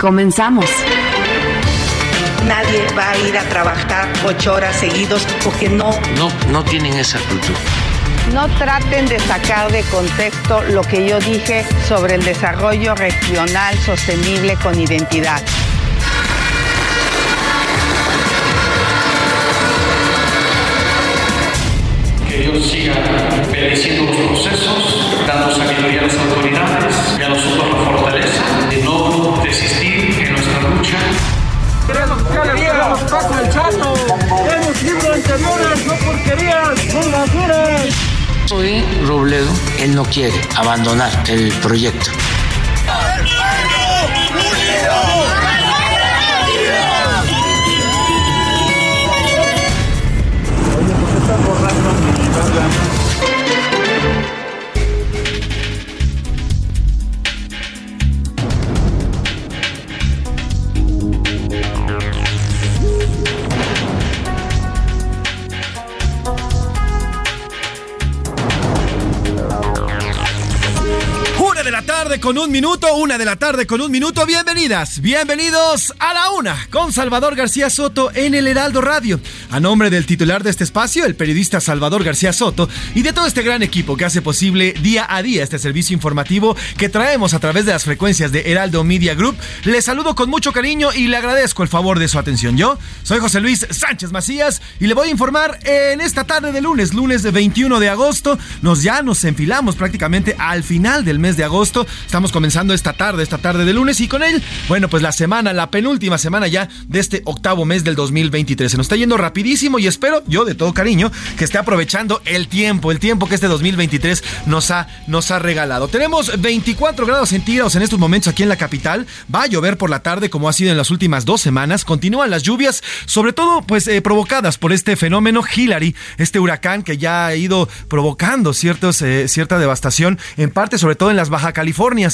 Comenzamos. Nadie va a ir a trabajar ocho horas seguidos porque no. No, no tienen esa cultura. No traten de sacar de contexto lo que yo dije sobre el desarrollo regional sostenible con identidad. Que Dios siga bendiciendo los procesos, dando sabiduría a las autoridades y a nosotros la fortaleza Queremos que le paso el chato. Hemos libros anteriores, no porquerías, no basuras. Hoy Robledo, él no quiere abandonar el proyecto. Tarde con un minuto, una de la tarde con un minuto. Bienvenidas, bienvenidos a la una con Salvador García Soto en el Heraldo Radio. A nombre del titular de este espacio, el periodista Salvador García Soto, y de todo este gran equipo que hace posible día a día este servicio informativo que traemos a través de las frecuencias de Heraldo Media Group, le saludo con mucho cariño y le agradezco el favor de su atención. Yo soy José Luis Sánchez Macías y le voy a informar en esta tarde de lunes, lunes de 21 de agosto. Nos ya nos enfilamos prácticamente al final del mes de agosto. Estamos comenzando esta tarde, esta tarde de lunes y con él, bueno, pues la semana, la penúltima semana ya de este octavo mes del 2023. Se nos está yendo rapidísimo y espero, yo de todo cariño, que esté aprovechando el tiempo, el tiempo que este 2023 nos ha, nos ha regalado. Tenemos 24 grados centígrados en estos momentos aquí en la capital. Va a llover por la tarde como ha sido en las últimas dos semanas. Continúan las lluvias, sobre todo pues eh, provocadas por este fenómeno Hillary, este huracán que ya ha ido provocando ciertos, eh, cierta devastación, en parte sobre todo en las Baja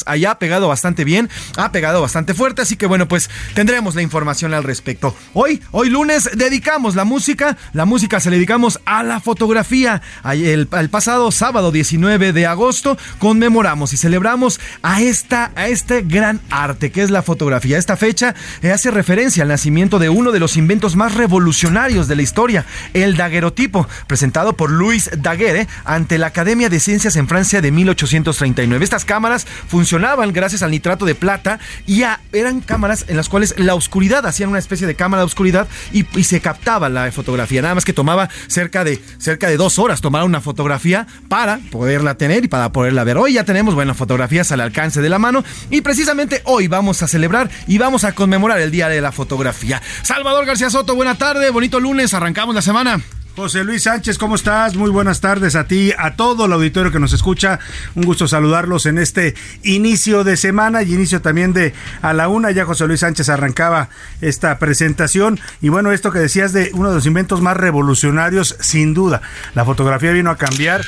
Allá ha pegado bastante bien, ha pegado bastante fuerte, así que bueno, pues tendremos la información al respecto. Hoy, hoy lunes, dedicamos la música, la música se le dedicamos a la fotografía. El, el pasado sábado 19 de agosto conmemoramos y celebramos a esta, a este gran arte que es la fotografía. Esta fecha eh, hace referencia al nacimiento de uno de los inventos más revolucionarios de la historia, el daguerrotipo, presentado por Louis Daguerre ante la Academia de Ciencias en Francia de 1839. Estas cámaras funcionaban gracias al nitrato de plata y eran cámaras en las cuales la oscuridad hacían una especie de cámara de oscuridad y, y, se captaba la fotografía. Nada más que tomaba cerca de, cerca de dos horas tomar una fotografía para poderla tener y para poderla ver. Hoy ya tenemos, bueno, fotografías al alcance de la mano y precisamente hoy vamos a celebrar y vamos a conmemorar el Día de la Fotografía. Salvador García Soto, buena tarde, bonito lunes, arrancamos la semana. José Luis Sánchez, ¿cómo estás? Muy buenas tardes a ti, a todo el auditorio que nos escucha. Un gusto saludarlos en este inicio de semana y inicio también de a la una. Ya José Luis Sánchez arrancaba esta presentación. Y bueno, esto que decías de uno de los inventos más revolucionarios, sin duda. La fotografía vino a cambiar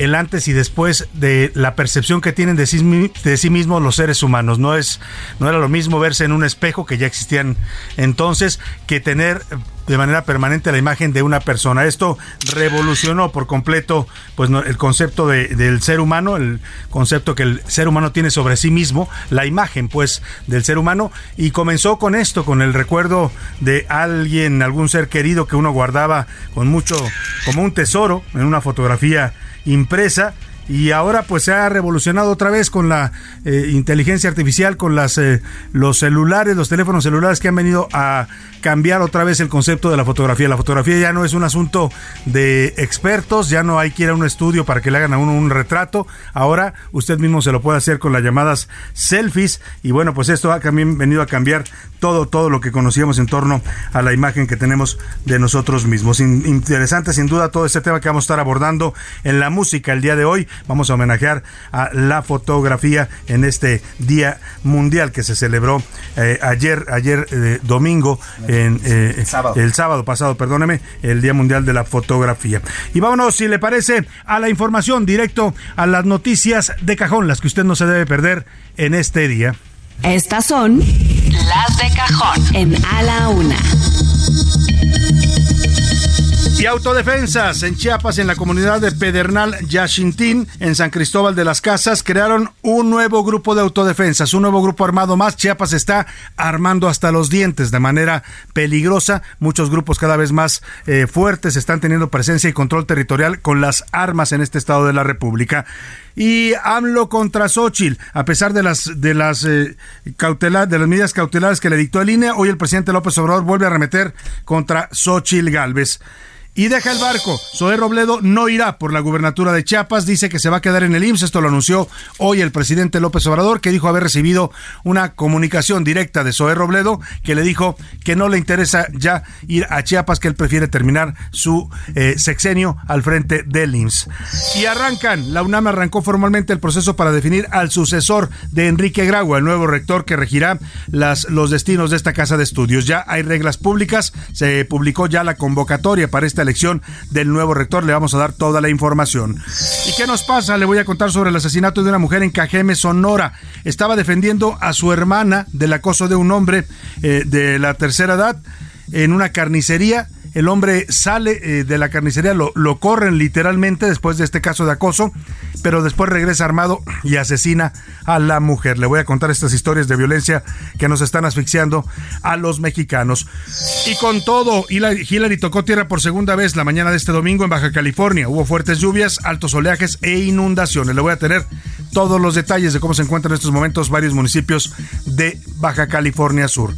el antes y después de la percepción que tienen de sí, mismos los seres humanos. No es, no era lo mismo verse en un espejo que ya existían entonces que tener de manera permanente la imagen de una persona. Esto revolucionó por completo pues, el concepto de, del ser humano, el concepto que el ser humano tiene sobre sí mismo, la imagen pues del ser humano y comenzó con esto, con el recuerdo de alguien, algún ser querido que uno guardaba con mucho, como un tesoro en una fotografía impresa y ahora pues se ha revolucionado otra vez con la eh, inteligencia artificial, con las eh, los celulares, los teléfonos celulares que han venido a cambiar otra vez el concepto de la fotografía. La fotografía ya no es un asunto de expertos, ya no hay que ir a un estudio para que le hagan a uno un retrato. Ahora usted mismo se lo puede hacer con las llamadas selfies y bueno, pues esto ha también venido a cambiar todo todo lo que conocíamos en torno a la imagen que tenemos de nosotros mismos. interesante sin duda todo este tema que vamos a estar abordando en la música el día de hoy. Vamos a homenajear a la fotografía en este Día Mundial que se celebró eh, ayer ayer eh, domingo en eh, el, sábado. pasado, perdóneme, el Día Mundial de la Fotografía. Y vámonos, si le parece, a la información directo a las noticias de cajón, las que usted no se debe perder en este día. Estas son las de cajón en A la Una. Y autodefensas en Chiapas, en la comunidad de Pedernal Yaxintín, en San Cristóbal de las Casas, crearon un nuevo grupo de autodefensas, un nuevo grupo armado más. Chiapas está armando hasta los dientes de manera peligrosa. Muchos grupos cada vez más eh, fuertes están teniendo presencia y control territorial con las armas en este estado de la República y AMLO contra Xochitl. A pesar de las de las eh, de las medidas cautelares que le dictó el INE, hoy el presidente López Obrador vuelve a remeter contra Xochitl Galvez y deja el barco. Zoé Robledo no irá por la gubernatura de Chiapas, dice que se va a quedar en el IMSS. Esto lo anunció hoy el presidente López Obrador, que dijo haber recibido una comunicación directa de Zoé Robledo, que le dijo que no le interesa ya ir a Chiapas, que él prefiere terminar su eh, sexenio al frente del IMSS. Y arrancan, la UNAM arrancó formalmente el proceso para definir al sucesor de Enrique Gragua, el nuevo rector que regirá las, los destinos de esta casa de estudios. Ya hay reglas públicas, se publicó ya la convocatoria para este elección del nuevo rector. Le vamos a dar toda la información. ¿Y qué nos pasa? Le voy a contar sobre el asesinato de una mujer en Cajeme, Sonora. Estaba defendiendo a su hermana del acoso de un hombre eh, de la tercera edad en una carnicería el hombre sale eh, de la carnicería, lo, lo, corren literalmente después de este caso de acoso, pero después regresa armado y asesina a la mujer. Le voy a contar estas historias de violencia que nos están asfixiando a los mexicanos. Y con todo, Hillary tocó tierra por segunda vez la mañana de este domingo en Baja California. Hubo fuertes lluvias, altos oleajes e inundaciones. Le voy a tener todos los detalles de cómo se encuentran en estos momentos varios municipios de Baja California Sur.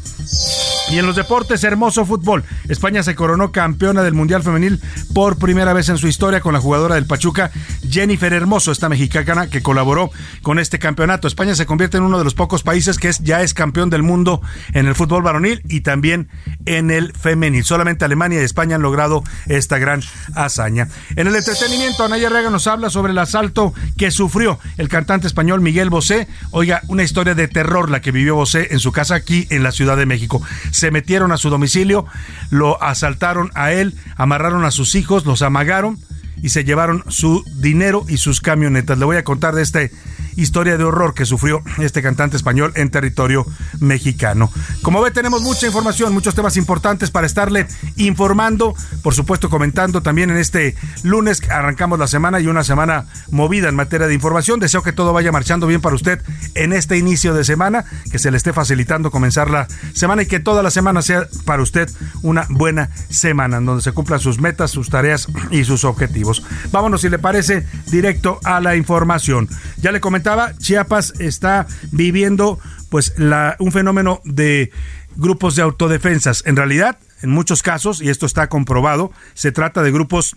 Y en los deportes, hermoso fútbol. España se coronó campeona del Mundial Femenil por primera vez en su historia con la jugadora del Pachuca, Jennifer Hermoso, esta mexicana que colaboró con este campeonato. España se convierte en uno de los pocos países que es, ya es campeón del mundo en el fútbol varonil y también en el femenil. Solamente Alemania y España han logrado esta gran hazaña. En el entretenimiento, Anaya Rega nos habla sobre el asalto que sufrió el cantante español Miguel Bosé. Oiga, una historia de terror la que vivió Bosé en su casa aquí en la Ciudad de México se metieron a su domicilio, lo asaltaron a él, amarraron a sus hijos, los amagaron y se llevaron su dinero y sus camionetas. Le voy a contar de este historia de horror que sufrió este cantante español en territorio mexicano. Como ve, tenemos mucha información, muchos temas importantes para estarle informando, por supuesto comentando también en este lunes arrancamos la semana y una semana movida en materia de información. Deseo que todo vaya marchando bien para usted en este inicio de semana, que se le esté facilitando comenzar la semana y que toda la semana sea para usted una buena semana en donde se cumplan sus metas, sus tareas y sus objetivos. Vámonos, si le parece, directo a la información. Ya le comenté Chiapas está viviendo pues un fenómeno de grupos de autodefensas. En realidad, en muchos casos, y esto está comprobado, se trata de grupos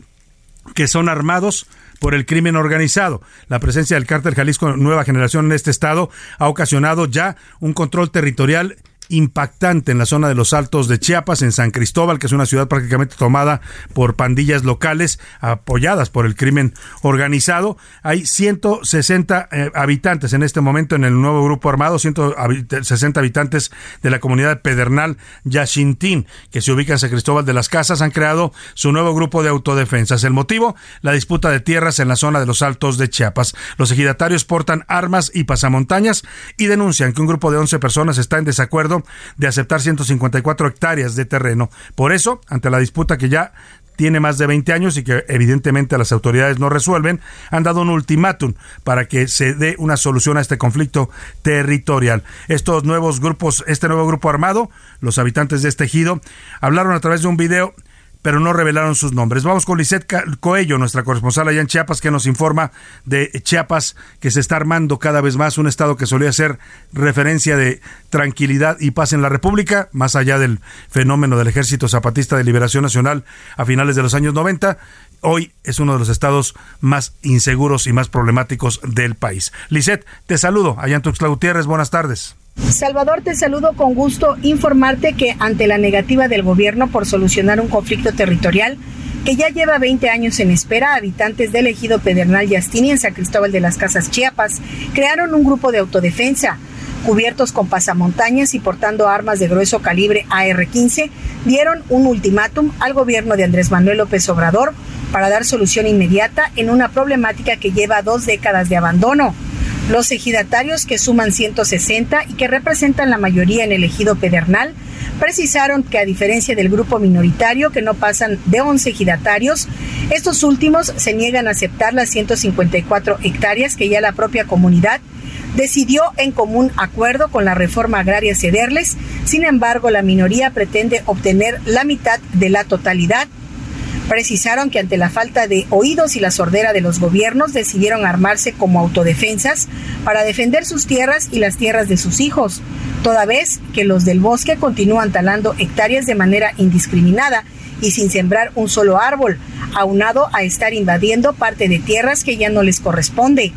que son armados por el crimen organizado. La presencia del cártel Jalisco Nueva Generación en este estado ha ocasionado ya un control territorial impactante en la zona de los Altos de Chiapas, en San Cristóbal, que es una ciudad prácticamente tomada por pandillas locales apoyadas por el crimen organizado. Hay 160 eh, habitantes en este momento en el nuevo grupo armado, 160 habitantes de la comunidad de Pedernal Yaxintín, que se ubica en San Cristóbal de las Casas, han creado su nuevo grupo de autodefensas. El motivo, la disputa de tierras en la zona de los Altos de Chiapas. Los ejidatarios portan armas y pasamontañas y denuncian que un grupo de 11 personas está en desacuerdo de aceptar 154 hectáreas de terreno. Por eso, ante la disputa que ya tiene más de 20 años y que evidentemente las autoridades no resuelven, han dado un ultimátum para que se dé una solución a este conflicto territorial. Estos nuevos grupos, este nuevo grupo armado, los habitantes de este ejido, hablaron a través de un video pero no revelaron sus nombres. Vamos con Lisette Coello, nuestra corresponsal allá en Chiapas, que nos informa de Chiapas, que se está armando cada vez más, un estado que solía ser referencia de tranquilidad y paz en la República, más allá del fenómeno del Ejército Zapatista de Liberación Nacional a finales de los años 90 hoy es uno de los estados más inseguros y más problemáticos del país. Lisette, te saludo. Allá en Tuxtla Gutiérrez, buenas tardes. Salvador, te saludo con gusto informarte que ante la negativa del gobierno por solucionar un conflicto territorial que ya lleva 20 años en espera, habitantes del ejido Pedernal y Astini en San Cristóbal de las Casas Chiapas crearon un grupo de autodefensa. Cubiertos con pasamontañas y portando armas de grueso calibre AR-15, dieron un ultimátum al gobierno de Andrés Manuel López Obrador para dar solución inmediata en una problemática que lleva dos décadas de abandono. Los ejidatarios, que suman 160 y que representan la mayoría en el ejido pedernal, precisaron que a diferencia del grupo minoritario, que no pasan de 11 ejidatarios, estos últimos se niegan a aceptar las 154 hectáreas que ya la propia comunidad decidió en común acuerdo con la reforma agraria cederles. Sin embargo, la minoría pretende obtener la mitad de la totalidad Precisaron que ante la falta de oídos y la sordera de los gobiernos decidieron armarse como autodefensas para defender sus tierras y las tierras de sus hijos, toda vez que los del bosque continúan talando hectáreas de manera indiscriminada y sin sembrar un solo árbol, aunado a estar invadiendo parte de tierras que ya no les corresponde.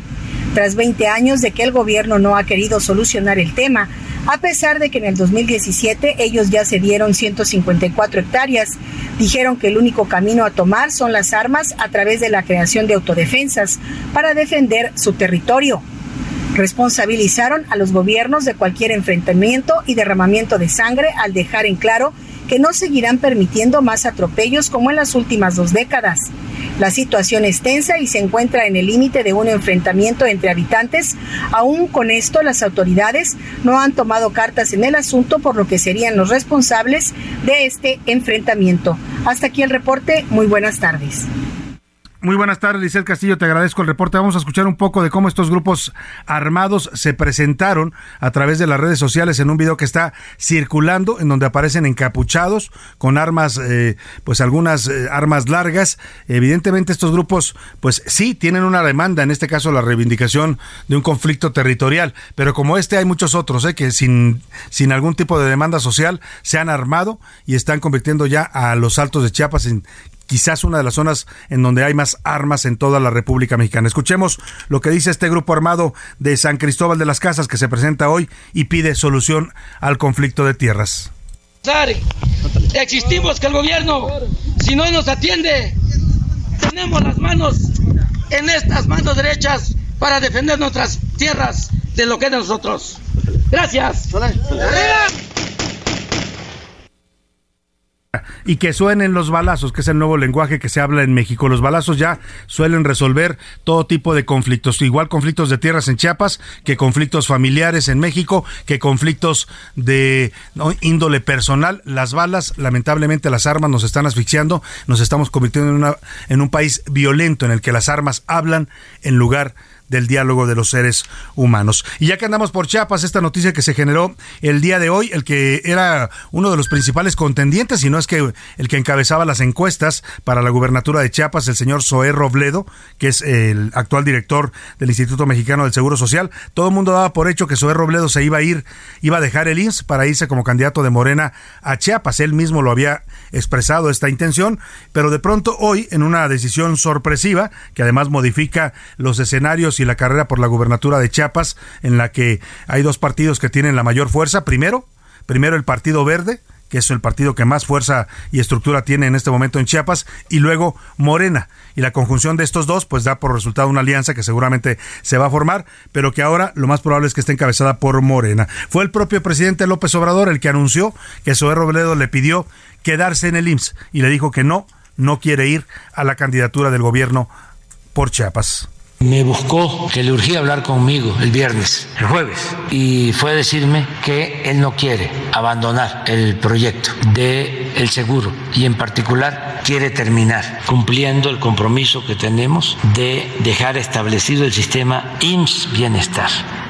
Tras 20 años de que el gobierno no ha querido solucionar el tema, a pesar de que en el 2017 ellos ya se dieron 154 hectáreas. Dijeron que el único camino a tomar son las armas a través de la creación de autodefensas para defender su territorio. Responsabilizaron a los gobiernos de cualquier enfrentamiento y derramamiento de sangre al dejar en claro que no seguirán permitiendo más atropellos como en las últimas dos décadas. La situación es tensa y se encuentra en el límite de un enfrentamiento entre habitantes. Aún con esto, las autoridades no han tomado cartas en el asunto, por lo que serían los responsables de este enfrentamiento. Hasta aquí el reporte. Muy buenas tardes. Muy buenas tardes, Licel Castillo, te agradezco el reporte. Vamos a escuchar un poco de cómo estos grupos armados se presentaron a través de las redes sociales en un video que está circulando, en donde aparecen encapuchados con armas, eh, pues algunas eh, armas largas. Evidentemente estos grupos, pues sí, tienen una demanda, en este caso la reivindicación de un conflicto territorial, pero como este hay muchos otros, eh, que sin, sin algún tipo de demanda social se han armado y están convirtiendo ya a los altos de Chiapas en quizás una de las zonas en donde hay más armas en toda la República Mexicana. Escuchemos lo que dice este grupo armado de San Cristóbal de las Casas que se presenta hoy y pide solución al conflicto de tierras. Existimos que el gobierno, si no nos atiende, tenemos las manos en estas manos derechas para defender nuestras tierras de lo que es de nosotros. Gracias y que suenen los balazos, que es el nuevo lenguaje que se habla en México. Los balazos ya suelen resolver todo tipo de conflictos, igual conflictos de tierras en Chiapas, que conflictos familiares en México, que conflictos de índole personal. Las balas, lamentablemente las armas nos están asfixiando, nos estamos convirtiendo en, en un país violento en el que las armas hablan en lugar de del diálogo de los seres humanos. Y ya que andamos por Chiapas, esta noticia que se generó el día de hoy, el que era uno de los principales contendientes, y no es que el que encabezaba las encuestas para la gubernatura de Chiapas, el señor Zoé Robledo, que es el actual director del Instituto Mexicano del Seguro Social, todo el mundo daba por hecho que Zoé Robledo se iba a ir, iba a dejar el INS para irse como candidato de Morena a Chiapas. Él mismo lo había expresado esta intención, pero de pronto hoy, en una decisión sorpresiva, que además modifica los escenarios y la carrera por la gubernatura de Chiapas, en la que hay dos partidos que tienen la mayor fuerza. Primero, primero el Partido Verde, que es el partido que más fuerza y estructura tiene en este momento en Chiapas, y luego Morena. Y la conjunción de estos dos, pues da por resultado una alianza que seguramente se va a formar, pero que ahora lo más probable es que esté encabezada por Morena. Fue el propio presidente López Obrador el que anunció que Zoé Robledo le pidió quedarse en el IMSS y le dijo que no, no quiere ir a la candidatura del gobierno por Chiapas me buscó que le urgía hablar conmigo el viernes, el jueves, y fue a decirme que él no quiere abandonar el proyecto de seguro y en particular quiere terminar cumpliendo el compromiso que tenemos de dejar establecido el sistema IMSS Bienestar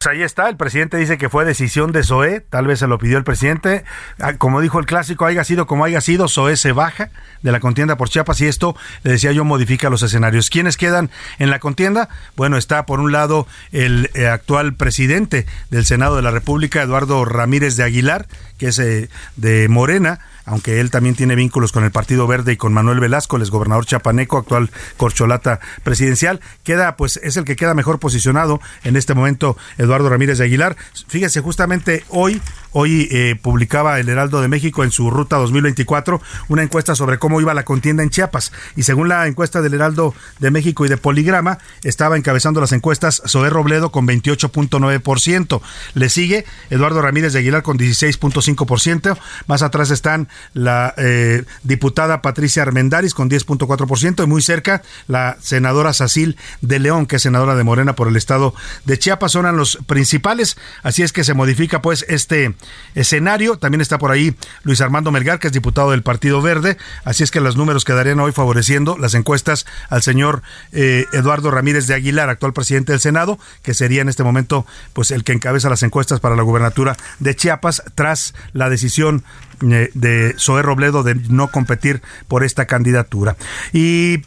Pues ahí está, el presidente dice que fue decisión de Zoé, tal vez se lo pidió el presidente. Ah, como dijo el clásico, haya sido como haya sido, Zoé se baja de la contienda por Chiapas y esto, le decía yo, modifica los escenarios. ¿Quiénes quedan en la contienda? Bueno, está por un lado el eh, actual presidente del Senado de la República, Eduardo Ramírez de Aguilar, que es eh, de Morena aunque él también tiene vínculos con el Partido Verde y con Manuel Velasco, el gobernador chapaneco, actual corcholata presidencial, queda, pues, es el que queda mejor posicionado en este momento, Eduardo Ramírez de Aguilar. Fíjese, justamente hoy, hoy eh, publicaba el Heraldo de México en su ruta 2024 una encuesta sobre cómo iba la contienda en Chiapas. Y según la encuesta del Heraldo de México y de Poligrama, estaba encabezando las encuestas Zoé Robledo con 28.9%. Le sigue Eduardo Ramírez de Aguilar con 16.5%. Más atrás están la eh, diputada Patricia Armendaris con 10.4% y muy cerca la senadora Sacil de León, que es senadora de Morena por el estado de Chiapas, son los principales, así es que se modifica pues este escenario, también está por ahí Luis Armando Melgar, que es diputado del Partido Verde, así es que los números quedarían hoy favoreciendo las encuestas al señor eh, Eduardo Ramírez de Aguilar, actual presidente del Senado, que sería en este momento pues el que encabeza las encuestas para la gubernatura de Chiapas tras la decisión eh, de Zoé Robledo de no competir por esta candidatura. Y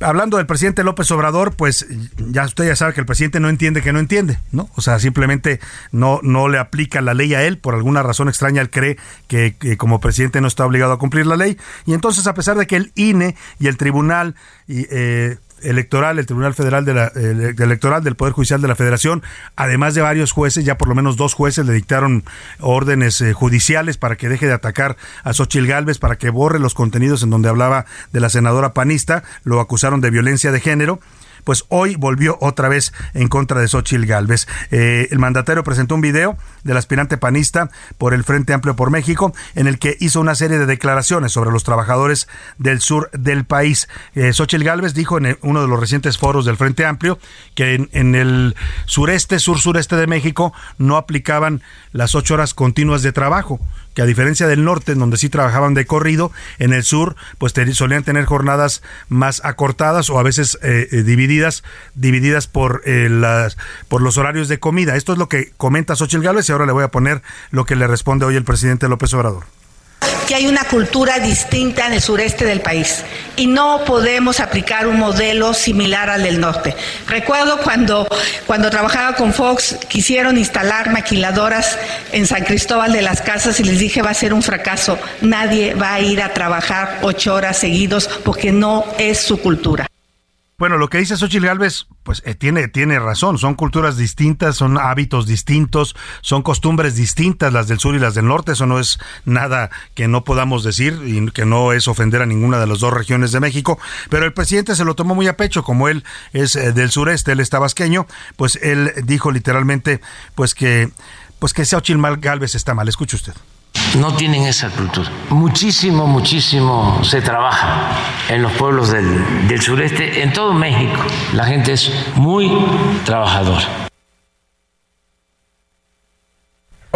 hablando del presidente López Obrador, pues ya usted ya sabe que el presidente no entiende que no entiende, ¿no? O sea, simplemente no, no le aplica la ley a él, por alguna razón extraña él cree que, como presidente no está obligado a cumplir la ley, y entonces a pesar de que el INE y el tribunal y, eh, electoral, el Tribunal Federal de la, Electoral del Poder Judicial de la Federación, además de varios jueces, ya por lo menos dos jueces le dictaron órdenes eh, judiciales para que deje de atacar a Xochil Gálvez, para que borre los contenidos en donde hablaba de la senadora panista, lo acusaron de violencia de género pues hoy volvió otra vez en contra de Xochil Gálvez. Eh, el mandatario presentó un video del aspirante panista por el Frente Amplio por México, en el que hizo una serie de declaraciones sobre los trabajadores del sur del país. Eh, Xochil Gálvez dijo en uno de los recientes foros del Frente Amplio que en, en el sureste, sur-sureste de México no aplicaban las ocho horas continuas de trabajo que a diferencia del norte, en donde sí trabajaban de corrido, en el sur, pues solían tener jornadas más acortadas o a veces eh, eh, divididas, divididas por, eh, las, por los horarios de comida. Esto es lo que comenta Xochitl Gálvez y ahora le voy a poner lo que le responde hoy el presidente López Obrador que hay una cultura distinta en el sureste del país y no podemos aplicar un modelo similar al del norte. Recuerdo cuando, cuando trabajaba con Fox, quisieron instalar maquiladoras en San Cristóbal de las Casas y les dije va a ser un fracaso. Nadie va a ir a trabajar ocho horas seguidos porque no es su cultura. Bueno, lo que dice Xochitl Galvez, pues eh, tiene, tiene razón, son culturas distintas, son hábitos distintos, son costumbres distintas las del sur y las del norte, eso no es nada que no podamos decir y que no es ofender a ninguna de las dos regiones de México, pero el presidente se lo tomó muy a pecho, como él es eh, del sureste, él es tabasqueño, pues él dijo literalmente pues que pues que Xochitl está mal, escuche usted no tienen esa cultura. Muchísimo, muchísimo se trabaja en los pueblos del, del, sureste, en todo México. La gente es muy trabajadora.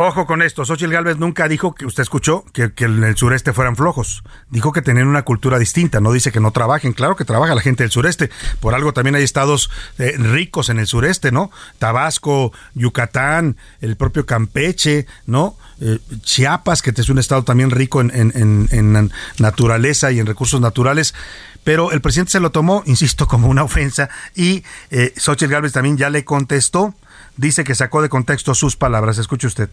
Ojo con esto, Xochitl Gálvez nunca dijo que usted escuchó que, en el sureste fueran flojos. Dijo que tenían una cultura distinta, no dice que no trabajen. Claro que trabaja la gente del sureste. Por algo también hay estados eh, ricos en el sureste, ¿no? Tabasco, Yucatán, el propio Campeche, ¿no? Eh, Chiapas, que es un estado también rico en, naturaleza y en recursos naturales pero el presidente se lo tomó, insisto, como una ofensa y eh, Xochitl Gálvez también ya le contestó dice que sacó de contexto sus palabras. Escuche usted.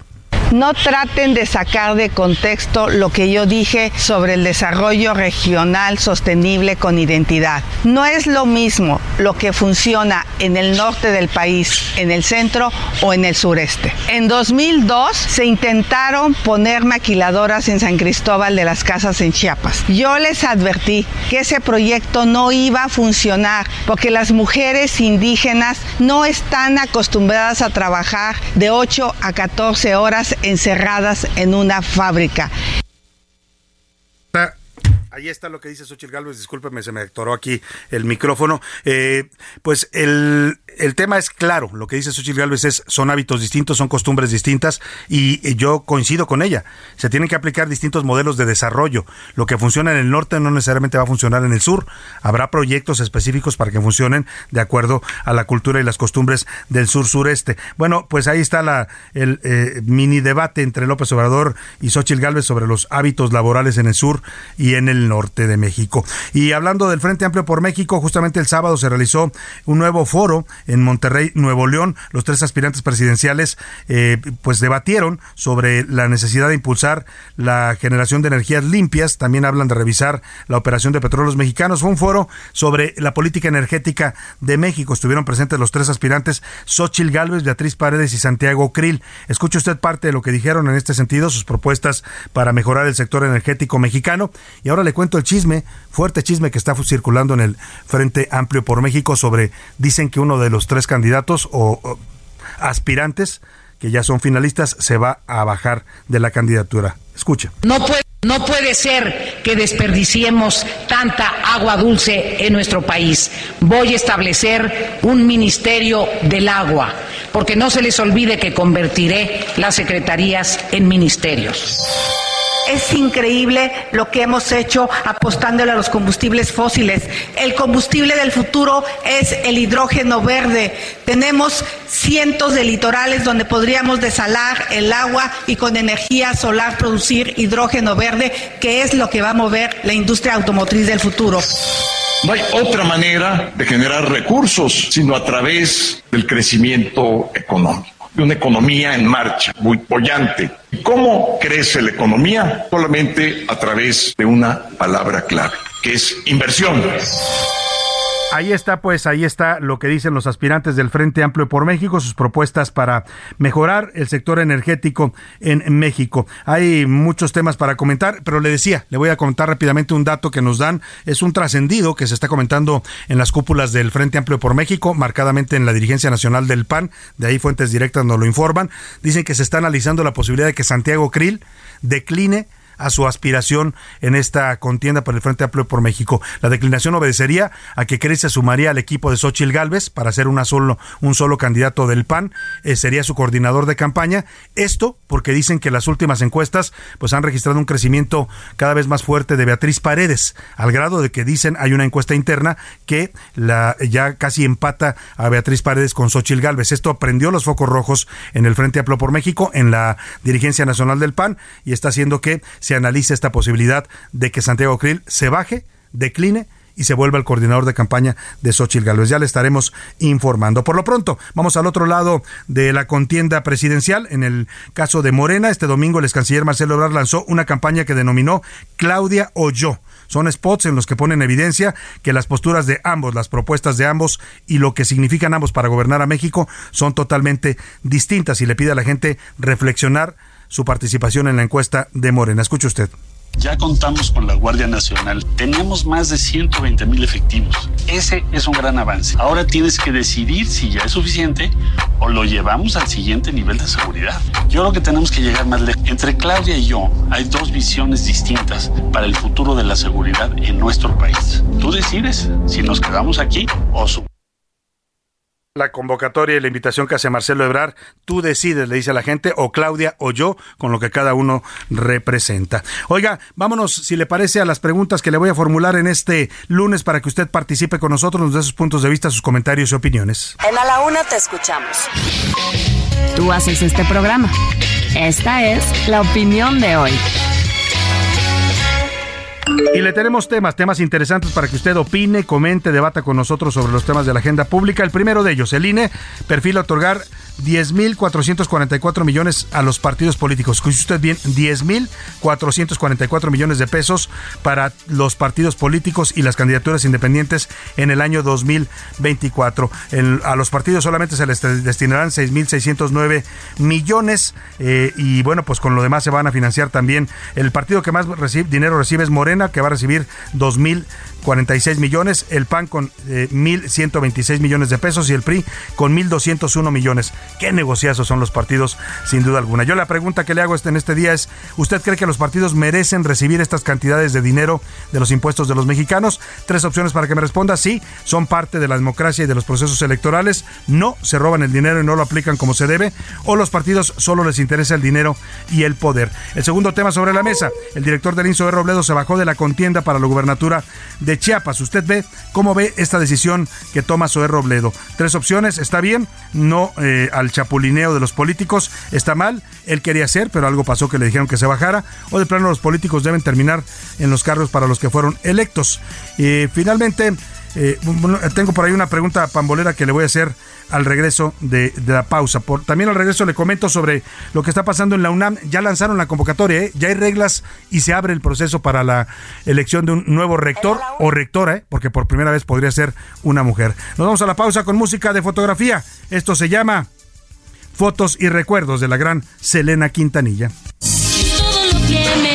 No traten de sacar de contexto lo que yo dije sobre el desarrollo regional sostenible con identidad. No es lo mismo lo que funciona en el norte del país, en el centro o en el sureste. En 2002 se intentaron poner maquiladoras en San Cristóbal de las Casas en Chiapas. Yo les advertí que ese proyecto no iba a funcionar porque las mujeres indígenas no están acostumbradas a trabajar de 8 a 14 horas encerradas en una fábrica. Ahí está lo que dice Xochitl Gálvez, discúlpeme, se me atoró aquí el micrófono. Eh, pues el, el tema es claro, lo que dice Xochitl Gálvez es son hábitos distintos, son costumbres distintas y yo coincido con ella. Se tienen que aplicar distintos modelos de desarrollo. Lo que funciona en el norte no necesariamente va a funcionar en el sur. Habrá proyectos específicos para que funcionen de acuerdo a la cultura y las costumbres del sur sureste. Bueno, pues ahí está la, el eh, mini debate entre López Obrador y Xochitl Gálvez sobre los hábitos laborales en el sur y en el norte de México. Y hablando del Frente Amplio por México, justamente el sábado se realizó un nuevo foro en Monterrey, Nuevo León. Los tres aspirantes presidenciales eh, pues debatieron sobre la necesidad de impulsar la generación de energías limpias. También hablan de revisar la operación de petróleos mexicanos. Fue un foro sobre la política energética de México. Estuvieron presentes los tres aspirantes, Xochil Gálvez, Beatriz Paredes y Santiago Krill. Escuche usted parte de lo que dijeron en este sentido, sus propuestas para mejorar el sector energético mexicano. Y ahora le cuento el chisme, fuerte chisme que está circulando en el Frente Amplio por México sobre, dicen que uno de los tres candidatos o, aspirantes que ya son finalistas se va a bajar de la candidatura. Escuche. No puede, no puede ser que desperdiciemos tanta agua dulce en nuestro país. Voy a establecer un ministerio del agua, porque no se les olvide que convertiré las secretarías en ministerios. Es increíble lo que hemos hecho apostándole a los combustibles fósiles. El combustible del futuro es el hidrógeno verde. Tenemos cientos de litorales donde podríamos desalar el agua y con energía solar producir hidrógeno verde, que es lo que va a mover la industria automotriz del futuro. No hay otra manera de generar recursos sino a través del crecimiento económico de una economía en marcha, muy bollante. ¿Cómo crece la economía? Solamente a través de una palabra clave, que es inversión. Ahí está, pues, ahí está lo que dicen los aspirantes del Frente Amplio por México, sus propuestas para mejorar el sector energético en México. Hay muchos temas para comentar, pero le decía, le voy a contar rápidamente un dato que nos dan. Es un trascendido que se está comentando en las cúpulas del Frente Amplio por México, marcadamente en la dirigencia nacional del PAN. De ahí fuentes directas nos lo informan. Dicen que se está analizando la posibilidad de que Santiago Krill decline a su aspiración en esta contienda por el Frente Amplio por México. La declinación obedecería a que Cris se sumaría al equipo de Xochil Gálvez para ser solo, un solo candidato del PAN, eh, sería su coordinador de campaña. Esto porque dicen que las últimas encuestas pues han registrado un crecimiento cada vez más fuerte de Beatriz Paredes, al grado de que dicen hay una encuesta interna que la ya casi empata a Beatriz Paredes con Xochil Gálvez. Esto prendió los focos rojos en el Frente Amplio por México, en la dirigencia nacional del PAN y está haciendo que se analice esta posibilidad de que Santiago Krill se baje, decline y se vuelva el coordinador de campaña de Xochitl Gálvez. Ya le estaremos informando. Por lo pronto, vamos al otro lado de la contienda presidencial. En el caso de Morena, este domingo el ex canciller Marcelo Ebrard lanzó una campaña que denominó Claudia o yo. Son spots en los que ponen evidencia que las posturas de ambos, las propuestas de ambos y lo que significan ambos para gobernar a México son totalmente distintas y le pide a la gente reflexionar su participación en la encuesta de Morena. Escuche usted. Ya contamos con la Guardia Nacional. Tenemos más de 120 mil efectivos. Ese es un gran avance. Ahora tienes que decidir si ya es suficiente o lo llevamos al siguiente nivel de seguridad. Yo creo que tenemos que llegar más lejos. Entre Claudia y yo hay dos visiones distintas para el futuro de la seguridad en nuestro país. Tú decides si nos quedamos aquí o su la convocatoria y la invitación que hace Marcelo Ebrar, tú decides, le dice a la gente, o Claudia o yo, con lo que cada uno representa. Oiga, vámonos, si le parece, a las preguntas que le voy a formular en este lunes para que usted participe con nosotros, nos dé sus puntos de vista, sus comentarios y opiniones. En A la Una te escuchamos. Tú haces este programa. Esta es la opinión de hoy. Y le tenemos temas, temas interesantes para que usted opine, comente, debata con nosotros sobre los temas de la agenda pública. El primero de ellos, el INE perfila otorgar 10.444 millones a los partidos políticos. Escuche usted bien, 10.444 millones de pesos para los partidos políticos y las candidaturas independientes en el año 2024. a los partidos solamente se les destinarán 6.609 millones eh, y bueno, pues con lo demás se van a financiar también. El partido que más dinero recibe es Morena, que va a recibir 2.000 46 millones, el PAN con eh, 1.126 millones de pesos y el PRI con 1.201 millones. ¿Qué negociazos son los partidos, sin duda alguna? Yo la pregunta que le hago este, en este día es, ¿usted cree que los partidos merecen recibir estas cantidades de dinero de los impuestos de los mexicanos? Tres opciones para que me responda. Sí, son parte de la democracia y de los procesos electorales. No, se roban el dinero y no lo aplican como se debe. O los partidos solo les interesa el dinero y el poder. El segundo tema sobre la mesa. El director del INSO Robledo se bajó de la contienda para la gubernatura de Chiapas. ¿Usted ve cómo ve esta decisión que toma Zoé Robledo? Tres opciones, está bien, no eh, al chapulineo de los políticos, está mal, él quería hacer, pero algo pasó que le dijeron que se bajara, o de plano los políticos deben terminar en los cargos para los que fueron electos. Y finalmente, eh, tengo por ahí una pregunta pambolera que le voy a hacer al regreso de, de la pausa. Por, también al regreso le comento sobre lo que está pasando en la UNAM. Ya lanzaron la convocatoria, ¿eh? ya hay reglas y se abre el proceso para la elección de un nuevo rector o rectora, ¿eh? porque por primera vez podría ser una mujer. Nos vamos a la pausa con música de fotografía. Esto se llama Fotos y Recuerdos de la gran Selena Quintanilla. Todo lo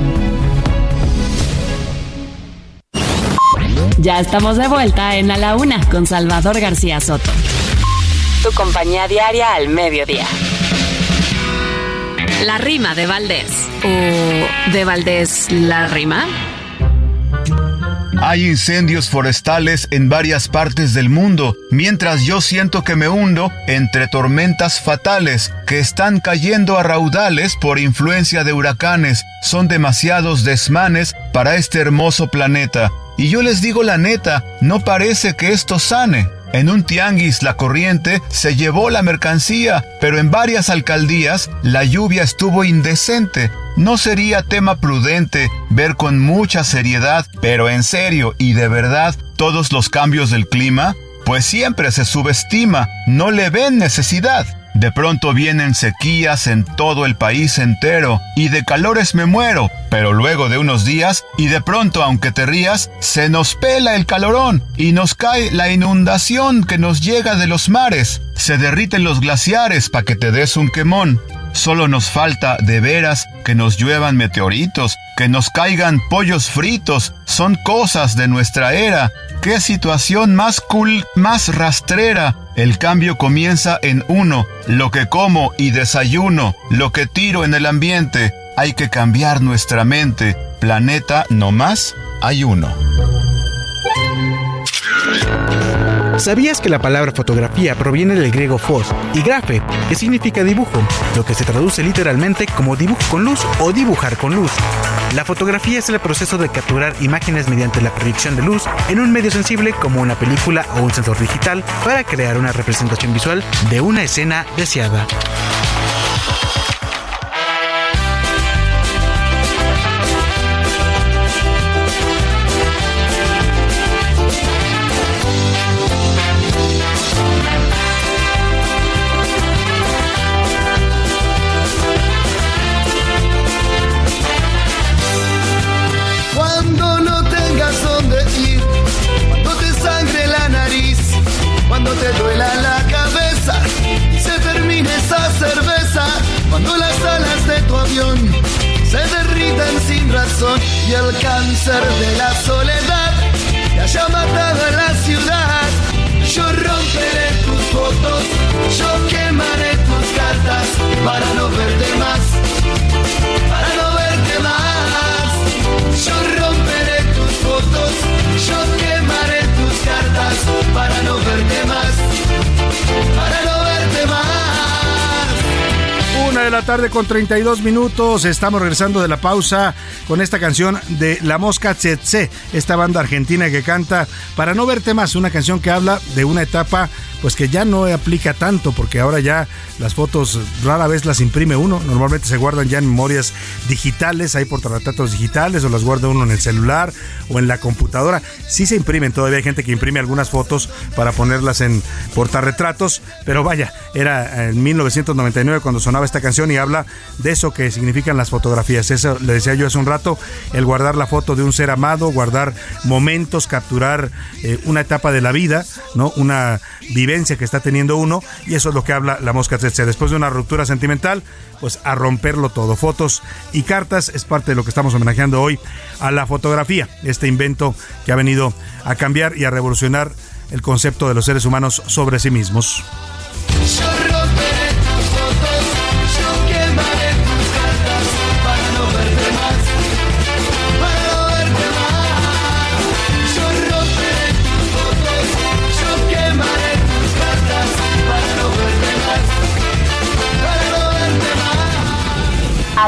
Ya estamos de vuelta en A la Una con Salvador García Soto. Tu compañía diaria al mediodía. La rima de Valdés. ¿O de Valdés la rima? Hay incendios forestales en varias partes del mundo, mientras yo siento que me hundo entre tormentas fatales que están cayendo a raudales por influencia de huracanes. Son demasiados desmanes para este hermoso planeta. Y yo les digo la neta, no parece que esto sane. En un tianguis la corriente se llevó la mercancía, pero en varias alcaldías la lluvia estuvo indecente. ¿No sería tema prudente ver con mucha seriedad, pero en serio y de verdad, todos los cambios del clima? Pues siempre se subestima, no le ven necesidad. De pronto vienen sequías en todo el país entero y de calores me muero, pero luego de unos días y de pronto aunque te rías, se nos pela el calorón y nos cae la inundación que nos llega de los mares. Se derriten los glaciares para que te des un quemón. Solo nos falta de veras que nos lluevan meteoritos, que nos caigan pollos fritos, son cosas de nuestra era. ¡Qué situación más cool, más rastrera! El cambio comienza en uno, lo que como y desayuno, lo que tiro en el ambiente. Hay que cambiar nuestra mente. Planeta no más, hay uno. ¿Sabías que la palabra fotografía proviene del griego fos y grafe, que significa dibujo, lo que se traduce literalmente como dibujo con luz o dibujar con luz? La fotografía es el proceso de capturar imágenes mediante la proyección de luz en un medio sensible como una película o un sensor digital para crear una representación visual de una escena deseada. Y el cáncer de la soledad te haya matado en la ciudad. Yo romperé tus fotos, yo quemaré tus cartas para no verte más, tarde con 32 minutos. Estamos regresando de la pausa con esta canción de La Mosca Tsetse, esta banda argentina que canta Para no verte más, una canción que habla de una etapa pues que ya no aplica tanto porque ahora ya las fotos rara vez las imprime uno, normalmente se guardan ya en memorias digitales, hay portarretratos digitales o las guarda uno en el celular o en la computadora. Sí se imprimen, todavía hay gente que imprime algunas fotos para ponerlas en portarretratos, pero vaya, era en 1999 cuando sonaba esta canción y habla de eso que significan las fotografías. Eso le decía yo hace un rato, el guardar la foto de un ser amado, guardar momentos, capturar eh, una etapa de la vida, ¿no? Una vivencia que está teniendo uno y eso es lo que habla la mosca tsetse. Después de una ruptura sentimental, pues a romperlo todo. Fotos y cartas es parte de lo que estamos homenajeando hoy a la fotografía, este invento que ha venido a cambiar y a revolucionar el concepto de los seres humanos sobre sí mismos.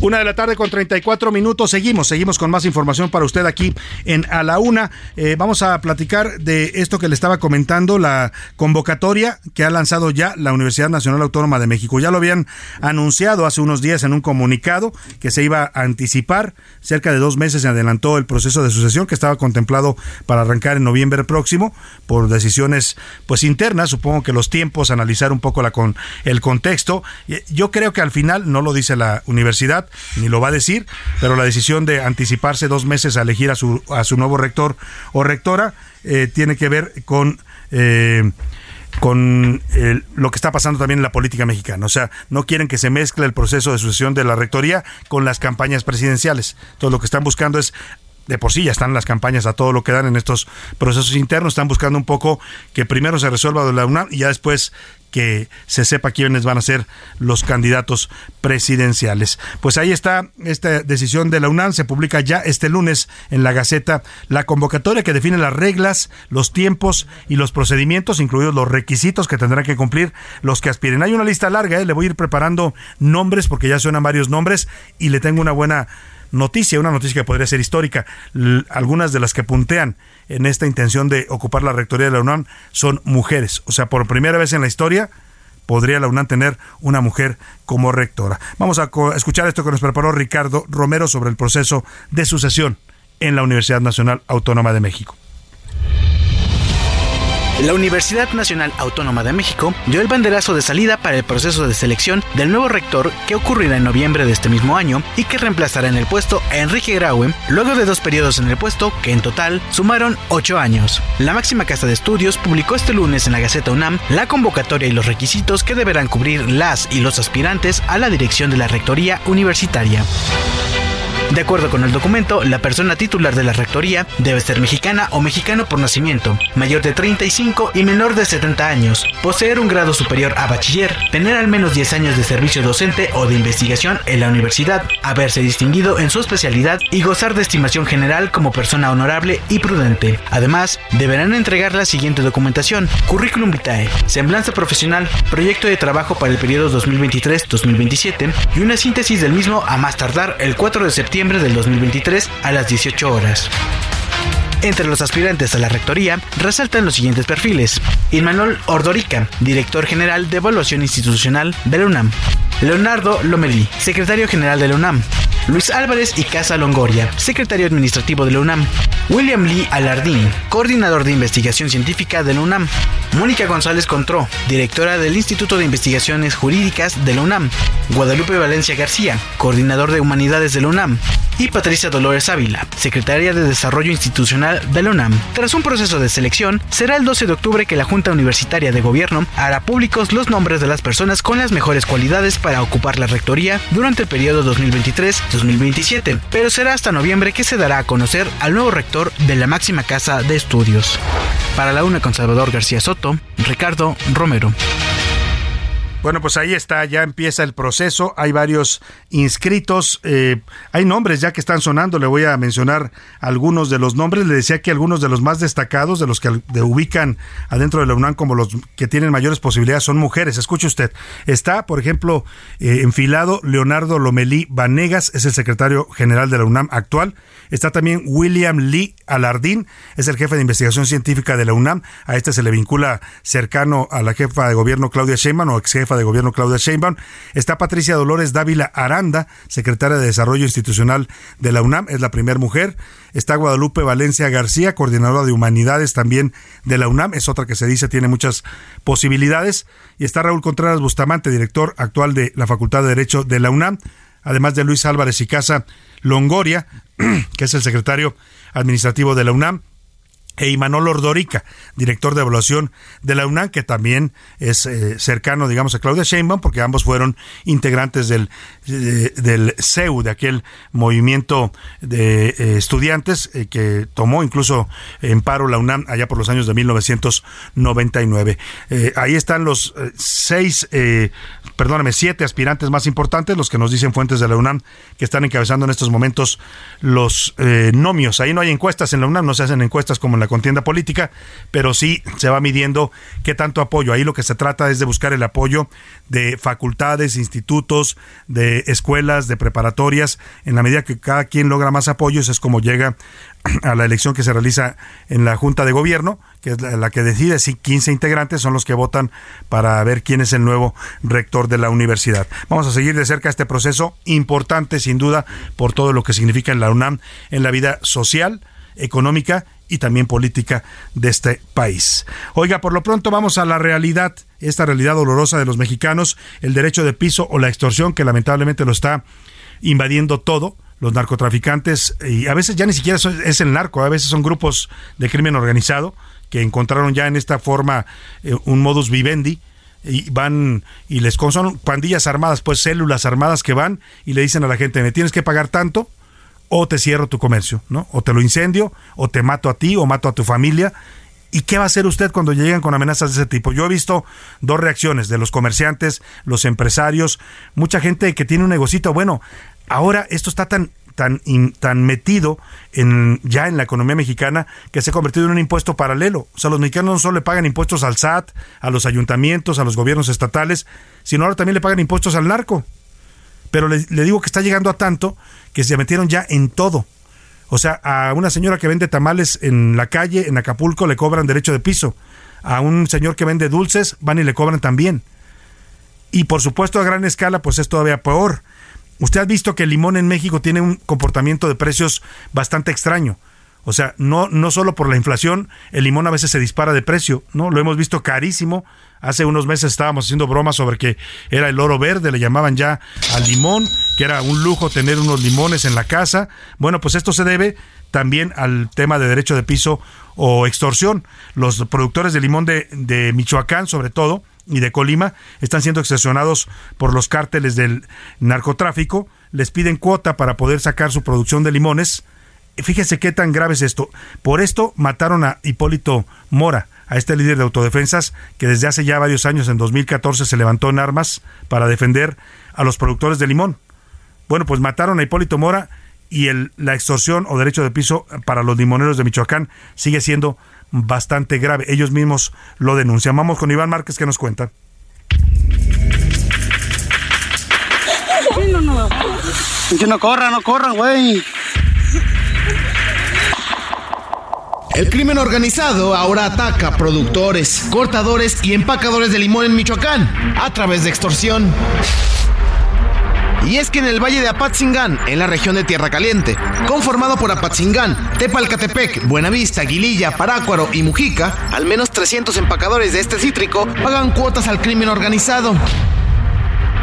Una de la tarde con 34 minutos. Seguimos, seguimos con más información para usted aquí en A la Una. Eh, vamos a platicar de esto que le estaba comentando, la convocatoria que ha lanzado ya la Universidad Nacional Autónoma de México. Ya lo habían anunciado hace unos días en un comunicado que se iba a anticipar. Cerca de dos meses se adelantó el proceso de sucesión que estaba contemplado para arrancar en noviembre próximo por decisiones pues internas. Supongo que los tiempos, analizar un poco la con el contexto. Yo creo que al final, no lo dice la universidad, ni lo va a decir, pero la decisión de anticiparse dos meses a elegir a su, a su nuevo rector o rectora eh, tiene que ver con... Eh, con lo que está pasando también en la política mexicana. O sea, no quieren que se mezcle el proceso de sucesión de la rectoría con las campañas presidenciales. Entonces, lo que están buscando es de por sí ya están las campañas a todo lo que dan en estos procesos internos, están buscando un poco que primero se resuelva de la UNAM y ya después que se sepa quiénes van a ser los candidatos presidenciales. Pues ahí está esta decisión de la UNAM, se publica ya este lunes en la Gaceta la convocatoria que define las reglas, los tiempos y los procedimientos, incluidos los requisitos que tendrán que cumplir los que aspiren. Hay una lista larga, ¿eh? le voy a ir preparando nombres porque ya suenan varios nombres y le tengo una buena noticia, una noticia que podría ser histórica. algunas de las que puntean en esta intención de ocupar la rectoría de la UNAM son mujeres. O sea, por primera vez en la historia podría la UNAM tener una mujer como rectora. Vamos a escuchar esto que nos preparó Ricardo Romero sobre el proceso de sucesión en la Universidad Nacional Autónoma de México. La Universidad Nacional Autónoma de México dio el banderazo de salida para el proceso de selección del nuevo rector que ocurrirá en noviembre de este mismo año y que reemplazará en el puesto a Enrique Graue luego de dos periodos en el puesto que en total sumaron ocho años. La máxima casa de estudios publicó este lunes en la Gaceta UNAM la convocatoria y los requisitos que deberán cubrir las y los aspirantes a la dirección de la Rectoría Universitaria. De acuerdo con el documento, la persona titular de la rectoría debe ser mexicana o mexicano por nacimiento, mayor de 35 y menor de 70 años, poseer un grado superior a bachiller, tener al menos 10 años de servicio docente o de investigación en la universidad, haberse distinguido en su especialidad y gozar de estimación general como persona honorable y prudente. Además, deberán entregar la siguiente documentación: currículum vitae, semblanza profesional, proyecto de trabajo para el periodo 2023-2027 y una síntesis del mismo a más tardar el 4 de septiembre del 2023 a las 18 horas. Entre los aspirantes a la rectoría resaltan los siguientes perfiles. Inmanuel Ordorica, director general de Evaluación Institucional de la UNAM. Leonardo Lomelí, secretario general de la UNAM. Luis Álvarez y Casa Longoria, secretario administrativo de la UNAM. William Lee Alardín, coordinador de investigación científica de la UNAM. Mónica González Contró, directora del Instituto de Investigaciones Jurídicas de la UNAM. Guadalupe Valencia García, coordinador de Humanidades de la UNAM. Y Patricia Dolores Ávila, secretaria de Desarrollo Institucional de la UNAM. Tras un proceso de selección, será el 12 de octubre que la Junta Universitaria de Gobierno hará públicos los nombres de las personas con las mejores cualidades para ocupar la rectoría durante el periodo 2023-2027, pero será hasta noviembre que se dará a conocer al nuevo rector de la máxima casa de estudios. Para la UNA con Salvador García Soto, Ricardo Romero. Bueno, pues ahí está, ya empieza el proceso, hay varios inscritos, eh, hay nombres ya que están sonando, le voy a mencionar algunos de los nombres, le decía que algunos de los más destacados, de los que ubican adentro de la UNAM como los que tienen mayores posibilidades son mujeres, escuche usted, está, por ejemplo, eh, enfilado Leonardo Lomelí Vanegas, es el secretario general de la UNAM actual, está también William Lee Alardín, es el jefe de investigación científica de la UNAM, a este se le vincula cercano a la jefa de gobierno Claudia Sheinbaum o ex de gobierno Claudia Sheinbaum. Está Patricia Dolores Dávila Aranda, secretaria de Desarrollo Institucional de la UNAM, es la primera mujer. Está Guadalupe Valencia García, coordinadora de Humanidades también de la UNAM, es otra que se dice tiene muchas posibilidades. Y está Raúl Contreras Bustamante, director actual de la Facultad de Derecho de la UNAM, además de Luis Álvarez y Casa Longoria, que es el secretario administrativo de la UNAM e Imanol Ordorica, director de evaluación de la UNAM, que también es eh, cercano, digamos, a Claudia Sheinbaum, porque ambos fueron integrantes del, del CEU, de aquel movimiento de eh, estudiantes eh, que tomó incluso en paro la UNAM allá por los años de 1999. ahí están los seis, perdóname, siete aspirantes más importantes, los que nos dicen fuentes de la UNAM, que están encabezando en estos momentos los nomios. Ahí no hay encuestas en la UNAM, no se hacen encuestas como en la contienda política, pero sí se va midiendo qué tanto apoyo. Ahí lo que se trata es de buscar el apoyo de facultades, institutos, de escuelas, de preparatorias. En la medida que cada quien logra más apoyos es como llega a la elección que se realiza en la Junta de Gobierno, que es la, que decide si 15 integrantes son los que votan para ver quién es el nuevo rector de la universidad. Vamos a seguir de cerca este proceso importante, sin duda, por todo lo que significa en la UNAM en la vida social, económica y también política de este país. Oiga, por lo pronto vamos a la realidad, esta realidad dolorosa de los mexicanos, el derecho de piso o la extorsión que lamentablemente lo está invadiendo todo los narcotraficantes y a veces ya ni siquiera es el narco, a veces son grupos de crimen organizado que encontraron ya en esta forma eh, un modus vivendi y van y les son pandillas armadas, pues células armadas que van y le dicen a la gente, me tienes que pagar tanto o te cierro tu comercio, ¿no? O te lo incendio, o te mato a ti, o mato a tu familia. ¿Y qué va a hacer usted cuando lleguen con amenazas de ese tipo? Yo he visto dos reacciones de los comerciantes, los empresarios, mucha gente que tiene un negocito. Bueno, ahora esto está tan tan, tan metido en, ya en la economía mexicana que se ha convertido en un impuesto paralelo. O sea, los mexicanos no solo le pagan impuestos al SAT, a los ayuntamientos, a los gobiernos estatales, sino ahora también le pagan impuestos al narco pero le, digo que está llegando a tanto que se metieron ya en todo. O sea, a una señora que vende tamales en la calle, en Acapulco, le cobran derecho de piso. A un señor que vende dulces, van y le cobran también. Y por supuesto a gran escala, pues es todavía peor. Usted ha visto que el limón en México tiene un comportamiento de precios bastante extraño. O sea, no, no solo por la inflación, el limón a veces se dispara de precio, ¿no? Lo hemos visto carísimo. Hace unos meses estábamos haciendo bromas sobre que era el oro verde, le llamaban ya al limón, que era un lujo tener unos limones en la casa. Bueno, pues esto se debe también al tema de derecho de piso o extorsión. Los productores de limón de, de Michoacán, sobre todo, y de Colima, están siendo extorsionados por los cárteles del narcotráfico. Les piden cuota para poder sacar su producción de limones fíjese qué tan grave es esto. Por esto mataron a Hipólito Mora, a este líder de autodefensas que desde hace ya varios años, en 2014, se levantó en armas para defender a los productores de limón. Bueno, pues mataron a Hipólito Mora y la extorsión o derecho de piso para los limoneros de Michoacán sigue siendo bastante grave. Ellos mismos lo denuncian. Vamos con Iván Márquez que nos cuenta. No corran, no corran, güey. El crimen organizado ahora ataca productores, cortadores y empacadores de limón en Michoacán a través de extorsión. Y es que en el valle de Apatzingán, en la región de Tierra Caliente, conformado por Apatzingán, Tepalcatepec, Buenavista, Guililla, Parácuaro y Mujica, al menos 300 empacadores de este cítrico pagan cuotas al crimen organizado.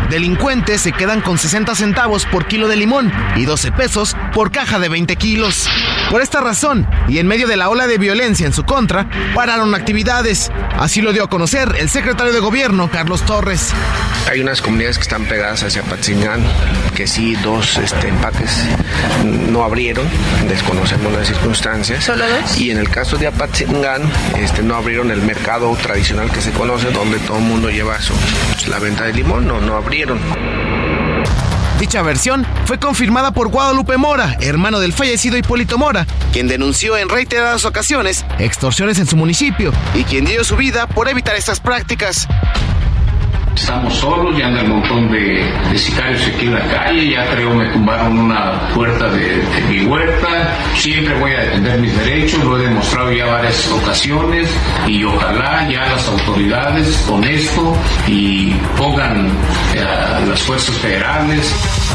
Delincuentes se quedan con 60 centavos por kilo de limón y 12 pesos por caja de 20 kilos. Por esta razón, y en medio de la ola de violencia en su contra, pararon actividades. Así lo dio a conocer el secretario de gobierno, Carlos Torres. Hay unas comunidades que están pegadas hacia Patzingán, que sí, dos este, empaques no abrieron, desconocemos las circunstancias. ¿Solo dos? Y en el caso de Apatzingán, este, no abrieron el mercado tradicional que se conoce, donde todo el mundo lleva su, la venta de limón, no, no abrieron. Dicha versión fue confirmada por Guadalupe Mora, hermano del fallecido Hipólito Mora, quien denunció en reiteradas ocasiones extorsiones en su municipio y quien dio su vida por evitar estas prácticas. Estamos solos, ya anda el montón de, sicarios aquí en la calle, ya creo me tumbaron una puerta de, mi huerta, siempre voy a defender mis derechos, lo he demostrado ya varias ocasiones y ojalá ya las autoridades con esto y pongan a las fuerzas federales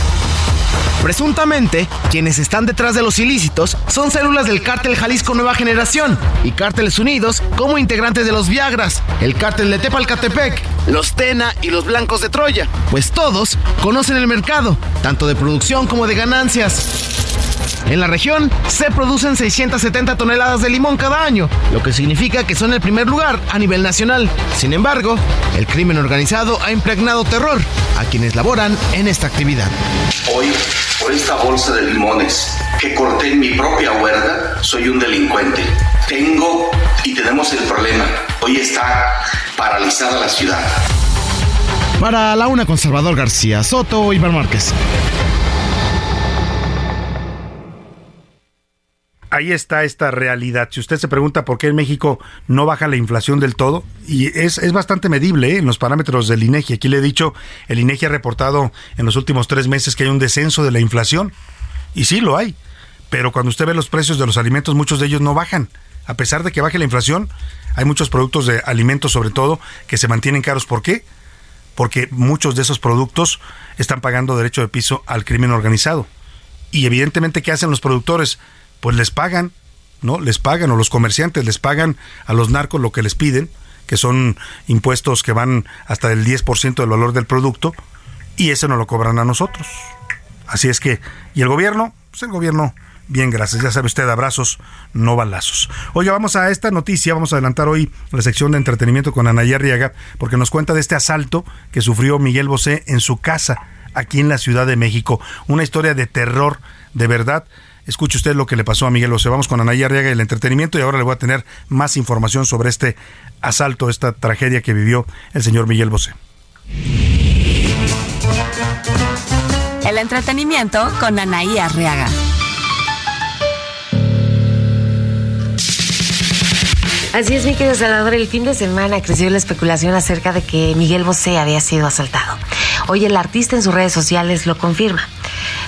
Presuntamente, quienes están detrás de los ilícitos son células del cártel Jalisco Nueva Generación y cárteles unidos como integrantes de los Viagras, el cártel de Tepalcatepec, los Tena y los Blancos de Troya, pues todos conocen el mercado, tanto de producción como de ganancias. En la región se producen 670 toneladas de limón cada año, lo que significa que son el primer lugar a nivel nacional. Sin embargo, el crimen organizado ha impregnado terror a quienes laboran en esta actividad. Hoy, por esta bolsa de limones que corté en mi propia huerta, soy un delincuente. Tengo y tenemos el problema. Hoy está paralizada la ciudad. Para la una con Salvador García Soto, Iván Márquez. Ahí está esta realidad. Si usted se pregunta por qué en México no baja la inflación del todo, y es, es bastante medible ¿eh? en los parámetros del INEGI. Aquí le he dicho, el INEGI ha reportado en los últimos tres meses que hay un descenso de la inflación. Y sí lo hay. Pero cuando usted ve los precios de los alimentos, muchos de ellos no bajan. A pesar de que baje la inflación, hay muchos productos de alimentos, sobre todo, que se mantienen caros. ¿Por qué? Porque muchos de esos productos están pagando derecho de piso al crimen organizado. Y evidentemente, ¿qué hacen los productores? Pues les pagan, ¿no? Les pagan, o los comerciantes les pagan a los narcos lo que les piden, que son impuestos que van hasta el 10% del valor del producto, y eso no lo cobran a nosotros. Así es que, ¿y el gobierno? Pues el gobierno, bien, gracias. Ya sabe usted, abrazos, no balazos. Oye, vamos a esta noticia, vamos a adelantar hoy la sección de entretenimiento con Anaya Riaga, porque nos cuenta de este asalto que sufrió Miguel Bosé en su casa, aquí en la Ciudad de México. Una historia de terror, de verdad. Escuche usted lo que le pasó a Miguel Bosé. Vamos con Anaya Arriaga y el entretenimiento y ahora le voy a tener más información sobre este asalto, esta tragedia que vivió el señor Miguel Bosé. El entretenimiento con Anaí Arriaga. Así es, mi querido Salvador. El fin de semana creció la especulación acerca de que Miguel Bosé había sido asaltado. Hoy el artista en sus redes sociales lo confirma.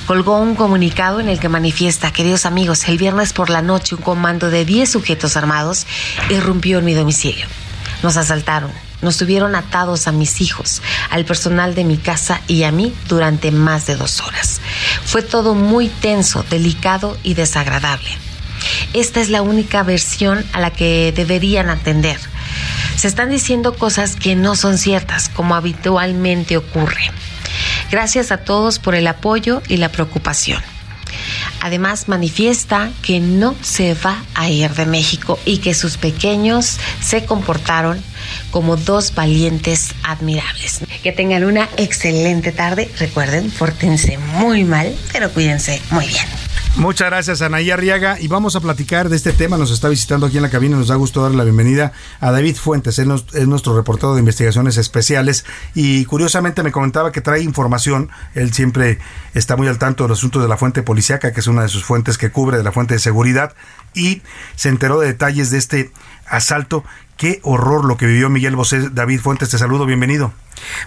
Colgó un comunicado en el que manifiesta, queridos amigos, el viernes por la noche un comando de 10 sujetos armados irrumpió en mi domicilio. Nos asaltaron, nos tuvieron atados a mis hijos, al personal de mi casa y a mí durante más de dos horas. Fue todo muy tenso, delicado y desagradable. Esta es la única versión a la que deberían atender. Se están diciendo cosas que no son ciertas, como habitualmente ocurre. Gracias a todos por el apoyo y la preocupación. Además, manifiesta que no se va a ir de México y que sus pequeños se comportaron como dos valientes admirables. Que tengan una excelente tarde. Recuerden, pórtense muy mal, pero cuídense muy bien. Muchas gracias, Anaí Arriaga. Y vamos a platicar de este tema. Nos está visitando aquí en la cabina. Nos da gusto darle la bienvenida a David Fuentes. Él es nuestro reportero de investigaciones especiales. Y curiosamente me comentaba que trae información. Él siempre está muy al tanto del asunto de la fuente policiaca, que es una de sus fuentes que cubre de la fuente de seguridad. Y se enteró de detalles de este asalto. Qué horror lo que vivió Miguel Bosé. David Fuentes, te saludo. Bienvenido.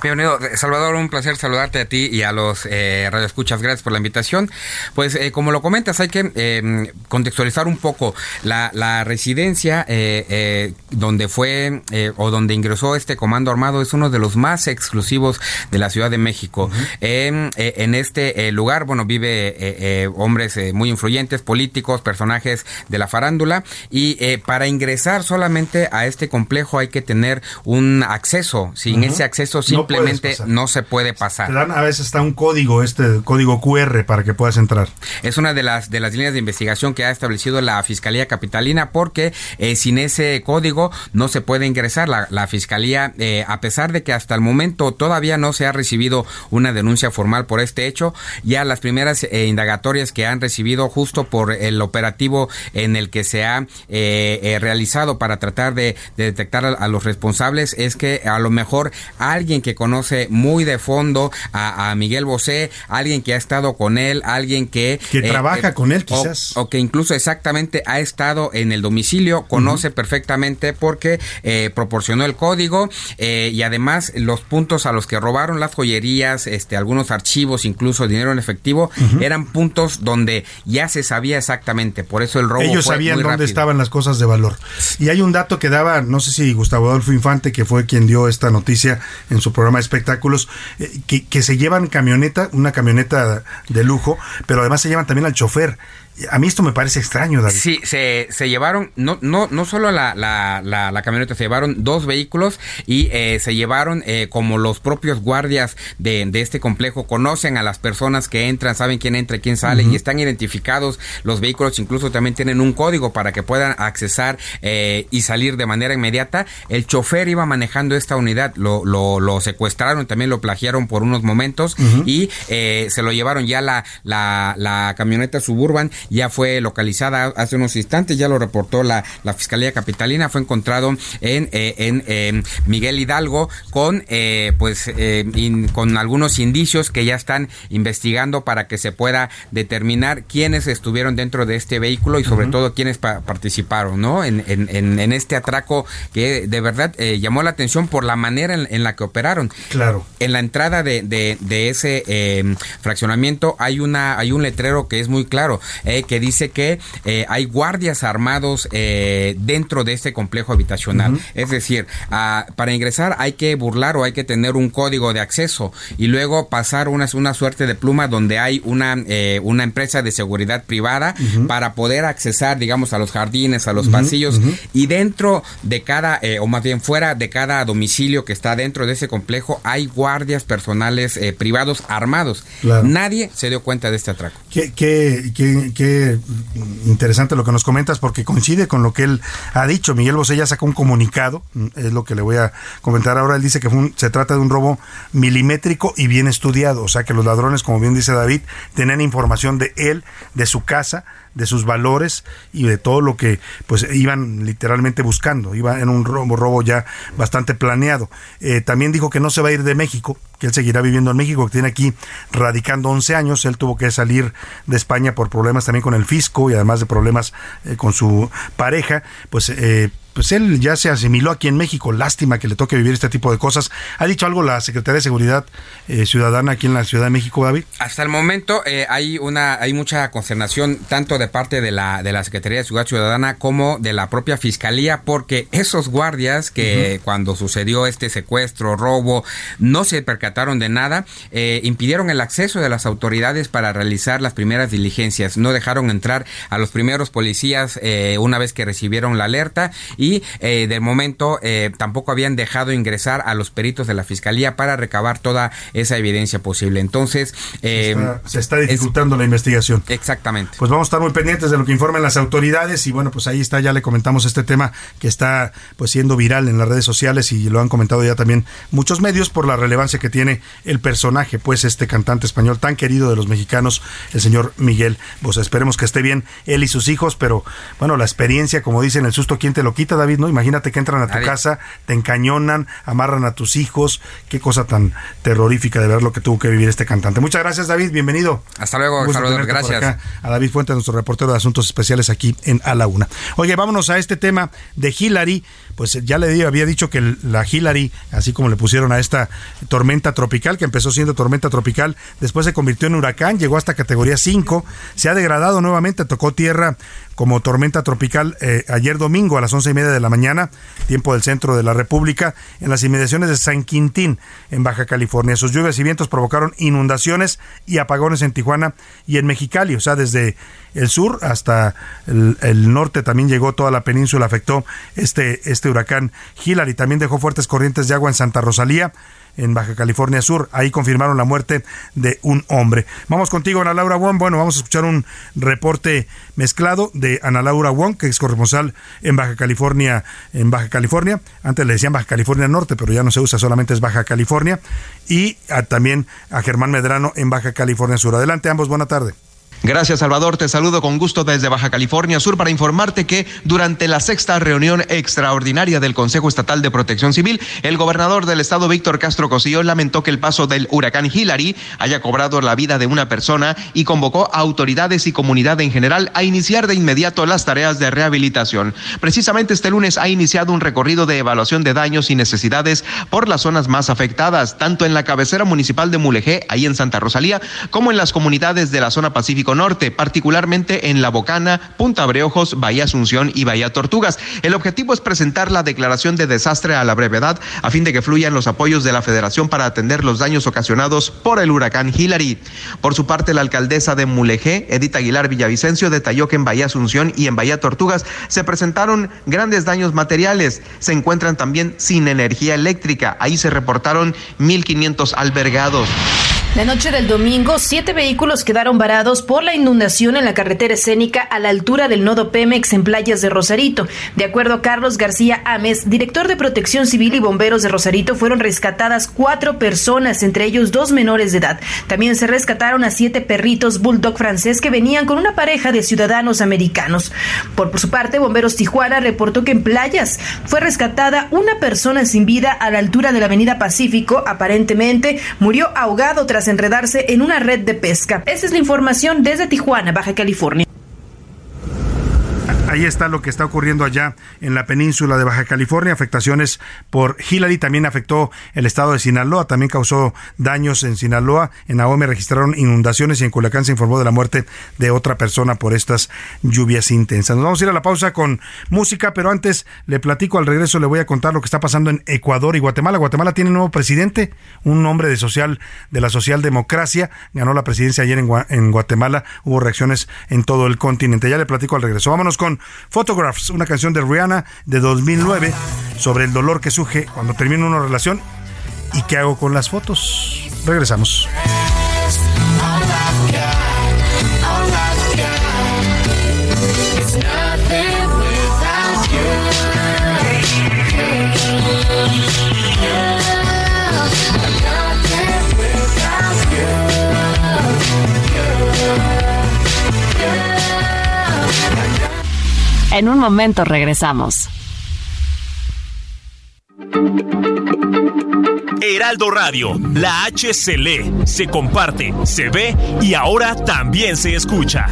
Bienvenido, Salvador, un placer saludarte a ti y a los eh, radioescuchas. Gracias por la invitación. Pues eh, como lo comentas, hay que eh, contextualizar un poco la, la residencia eh, eh, donde fue eh, o donde ingresó este comando armado es uno de los más exclusivos de la Ciudad de México. en, eh, en este lugar, bueno, vive eh, eh, hombres eh, muy influyentes, políticos, personajes de la farándula y eh, para ingresar solamente a este complejo hay que tener un acceso. Sin ese acceso simplemente no, se puede pasar. Te dan a veces está un código, este código QR para que puedas entrar. Es una de las de las líneas de investigación que ha establecido la Fiscalía Capitalina porque eh, sin ese código no se puede ingresar. La, Fiscalía, eh, a pesar de que hasta el momento todavía no se ha recibido una denuncia formal por este hecho, ya las primeras eh, indagatorias que han recibido justo por el operativo en el que se ha realizado para tratar de, detectar a, los responsables es que a lo mejor alguien que conoce muy de fondo a, Miguel Bosé, alguien que ha estado con él, alguien que... Que trabaja con él quizás. O, que incluso exactamente ha estado en el domicilio, conoce perfectamente porque eh, proporcionó el código eh, y además los puntos a los que robaron las joyerías, este, algunos archivos, incluso dinero en efectivo, eran puntos donde ya se sabía exactamente. Por eso el robo. Ellos sabían dónde estaban las cosas de valor. Y hay un dato que daba, no sé si Gustavo Adolfo Infante, que fue quien dio esta noticia en su programa de espectáculos, eh, que, que se llevan camioneta, una camioneta de lujo, pero además se llevan también al chofer. A mí esto me parece extraño, David. Sí, se, se llevaron, no, no, no solo la, la, la, camioneta, se llevaron dos vehículos y eh, se llevaron eh, como los propios guardias de, de, este complejo conocen a las personas que entran, saben quién entra y quién sale y están identificados. Los vehículos incluso también tienen un código para que puedan accesar eh, y salir de manera inmediata. El chofer iba manejando esta unidad, lo, lo, lo secuestraron, también lo plagiaron por unos momentos y se lo llevaron ya la, la, la camioneta suburban ya fue localizada hace unos instantes, ya lo reportó la, la Fiscalía Capitalina, fue encontrado en, eh, en em, Miguel Hidalgo con eh, pues eh, con algunos indicios que ya están investigando para que se pueda determinar quiénes estuvieron dentro de este vehículo y sobre todo quiénes participaron, ¿no? En, en, en, este atraco que de verdad llamó la atención por la manera en, la que operaron. Claro. En la entrada de, de, de ese em, fraccionamiento hay una hay un letrero que es muy claro que dice que eh, hay guardias armados eh, dentro de este complejo habitacional. Es decir, para ingresar hay que burlar o hay que tener un código de acceso y luego pasar una, una suerte de pluma donde hay una, eh, una empresa de seguridad privada para poder accesar, digamos, a los jardines, a los pasillos y dentro de cada, o más bien fuera de cada domicilio que está dentro de ese complejo hay guardias personales privados armados. Nadie se dio cuenta de este atraco. ¿Qué, qué, qué interesante lo que nos comentas porque coincide con lo que él ha dicho. Miguel Bosé ya sacó un comunicado, es lo que le voy a comentar ahora. Él dice que se trata de un robo milimétrico y bien estudiado, o sea que los ladrones, como bien dice David, tenían información de él, de su casa, de sus valores y de todo lo que pues iban literalmente buscando. Iba en un robo, robo ya bastante planeado. Eh, también dijo que no se va a ir de México, que él seguirá viviendo en México, que tiene aquí radicando 11 años. Él tuvo que salir de España por problemas también con el fisco y además de problemas eh, con su pareja. Pues eh, pues él ya se asimiló aquí en México. Lástima que le toque vivir este tipo de cosas. ¿Ha dicho algo la Secretaría de Seguridad eh, Ciudadana aquí en la Ciudad de México, David? Hasta el momento eh, hay una hay mucha consternación tanto de parte de la de la Secretaría de Seguridad Ciudadana como de la propia Fiscalía porque esos guardias que cuando sucedió este secuestro, robo, no se percataron de nada, eh, impidieron el acceso de las autoridades para realizar las primeras diligencias. No dejaron entrar a los primeros policías una vez que recibieron la alerta y eh, de momento eh, tampoco habían dejado ingresar a los peritos de la fiscalía para recabar toda esa evidencia posible. Entonces se está, eh, dificultando la investigación. Exactamente. Pues vamos a estar muy pendientes de lo que informen las autoridades y bueno pues ahí está ya le comentamos este tema que está pues siendo viral en las redes sociales y lo han comentado ya también muchos medios por la relevancia que tiene el personaje pues este cantante español tan querido de los mexicanos el señor Miguel. Pues esperemos que esté bien él y sus hijos pero bueno la experiencia como dicen el susto quién te lo quita David, ¿no? Imagínate que entran a tu casa, te encañonan, amarran a tus hijos. Qué cosa tan terrorífica de ver lo que tuvo que vivir este cantante. Muchas gracias, David. Bienvenido. Hasta luego, Salvador. Gracias. a David Fuentes, nuestro reportero de Asuntos Especiales aquí en A la Una. Oye, vámonos a este tema de Hillary. Pues ya le había dicho que la Hillary, así como le pusieron a esta tormenta tropical, que empezó siendo tormenta tropical, después se convirtió en huracán, llegó hasta categoría 5, se ha degradado nuevamente, tocó tierra como tormenta tropical eh, ayer domingo a las once y media de la mañana, tiempo del centro de la República, en las inmediaciones de San Quintín, en Baja California. Sus lluvias y vientos provocaron inundaciones y apagones en Tijuana y en Mexicali, o sea, desde el sur hasta el, norte también llegó toda la península, afectó este, este huracán Hillary. También dejó fuertes corrientes de agua en Santa Rosalía en Baja California Sur. Ahí confirmaron la muerte de un hombre. Vamos contigo, Ana Laura Wong. Bueno, vamos a escuchar un reporte mezclado de Ana Laura Wong, que es corresponsal en Baja California, en Baja California. Antes le decían Baja California Norte, pero ya no se usa, solamente es Baja California. Y también a Germán Medrano en Baja California Sur. Adelante, ambos, buena tarde. Gracias, Salvador. Te saludo con gusto desde Baja California Sur para informarte que durante la sexta reunión extraordinaria del Consejo Estatal de Protección Civil, el gobernador del estado, Víctor Castro Cosío, lamentó que el paso del huracán Hillary haya cobrado la vida de una persona y convocó a autoridades y comunidad en general a iniciar de inmediato las tareas de rehabilitación. Precisamente este lunes ha iniciado un recorrido de evaluación de daños y necesidades por las zonas más afectadas, tanto en la cabecera municipal de Mulegé, ahí en Santa Rosalía, como en las comunidades de la zona Norte, particularmente en La Bocana, Punta Breojos, Bahía Asunción y Bahía Tortugas. El objetivo es presentar la declaración de desastre a la brevedad a fin de que fluyan los apoyos de la Federación para atender los daños ocasionados por el huracán Hillary. Por su parte, la alcaldesa de Mulegé, Edith Aguilar Villavicencio, detalló que en Bahía Asunción y en Bahía Tortugas se presentaron grandes daños materiales. Se encuentran también sin energía eléctrica. Ahí se reportaron 1.500 albergados. La noche del domingo, siete vehículos quedaron varados por la inundación en la carretera escénica a la altura del nodo Pemex en playas de Rosarito. De acuerdo a Carlos García Ames, director de Protección Civil y Bomberos de Rosarito, fueron rescatadas cuatro personas, entre ellos dos menores de edad. También se rescataron a siete perritos bulldog francés que venían con una pareja de ciudadanos americanos. Por, su parte, Bomberos Tijuana reportó que en playas fue rescatada una persona sin vida a la altura de la Avenida Pacífico. Aparentemente murió ahogado tras enredarse en una red de pesca. Esa es la información desde Tijuana, Baja California. Ahí está lo que está ocurriendo allá en la península de Baja California. Afectaciones por Hillary también afectó el estado de Sinaloa, también causó daños en Sinaloa. En Ahome registraron inundaciones y en Culiacán se informó de la muerte de otra persona por estas lluvias intensas. Nos vamos a ir a la pausa con música, pero antes le platico al regreso, le voy a contar lo que está pasando en Ecuador y Guatemala. Guatemala tiene un nuevo presidente, un hombre de social de la socialdemocracia, ganó la presidencia ayer en, en Guatemala. Hubo reacciones en todo el continente. Ya le platico al regreso. Vámonos con Photographs, una canción de Rihanna de 2009 sobre el dolor que surge cuando termina una relación y qué hago con las fotos. Regresamos. En un momento regresamos. Heraldo Radio, la H se lee, se comparte, se ve y ahora también se escucha.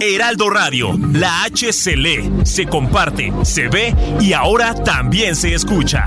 Heraldo Radio, la H se lee, se comparte, se ve y ahora también se escucha.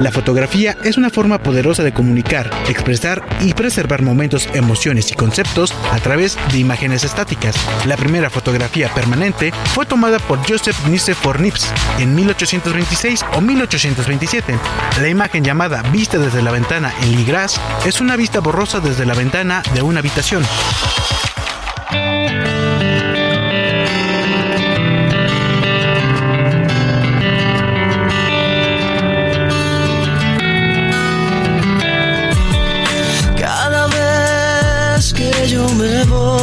La fotografía es una forma poderosa de comunicar, expresar y preservar momentos, emociones y conceptos a través de imágenes estáticas. La primera fotografía permanente fue tomada por Joseph Nicephore Nips en 1826 o 1827. La imagen llamada Vista desde la ventana en Ligras es una vista borrosa desde la ventana de una habitación.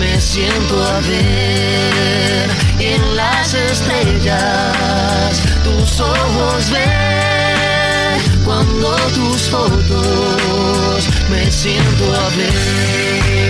me siento a ver en las estrellas tus ojos ven cuando tus fotos me siento a ver.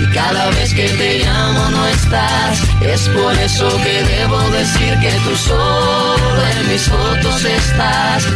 y cada vez que te llamo no estás. Es por eso que debo decir que tú solo en mis fotos estás.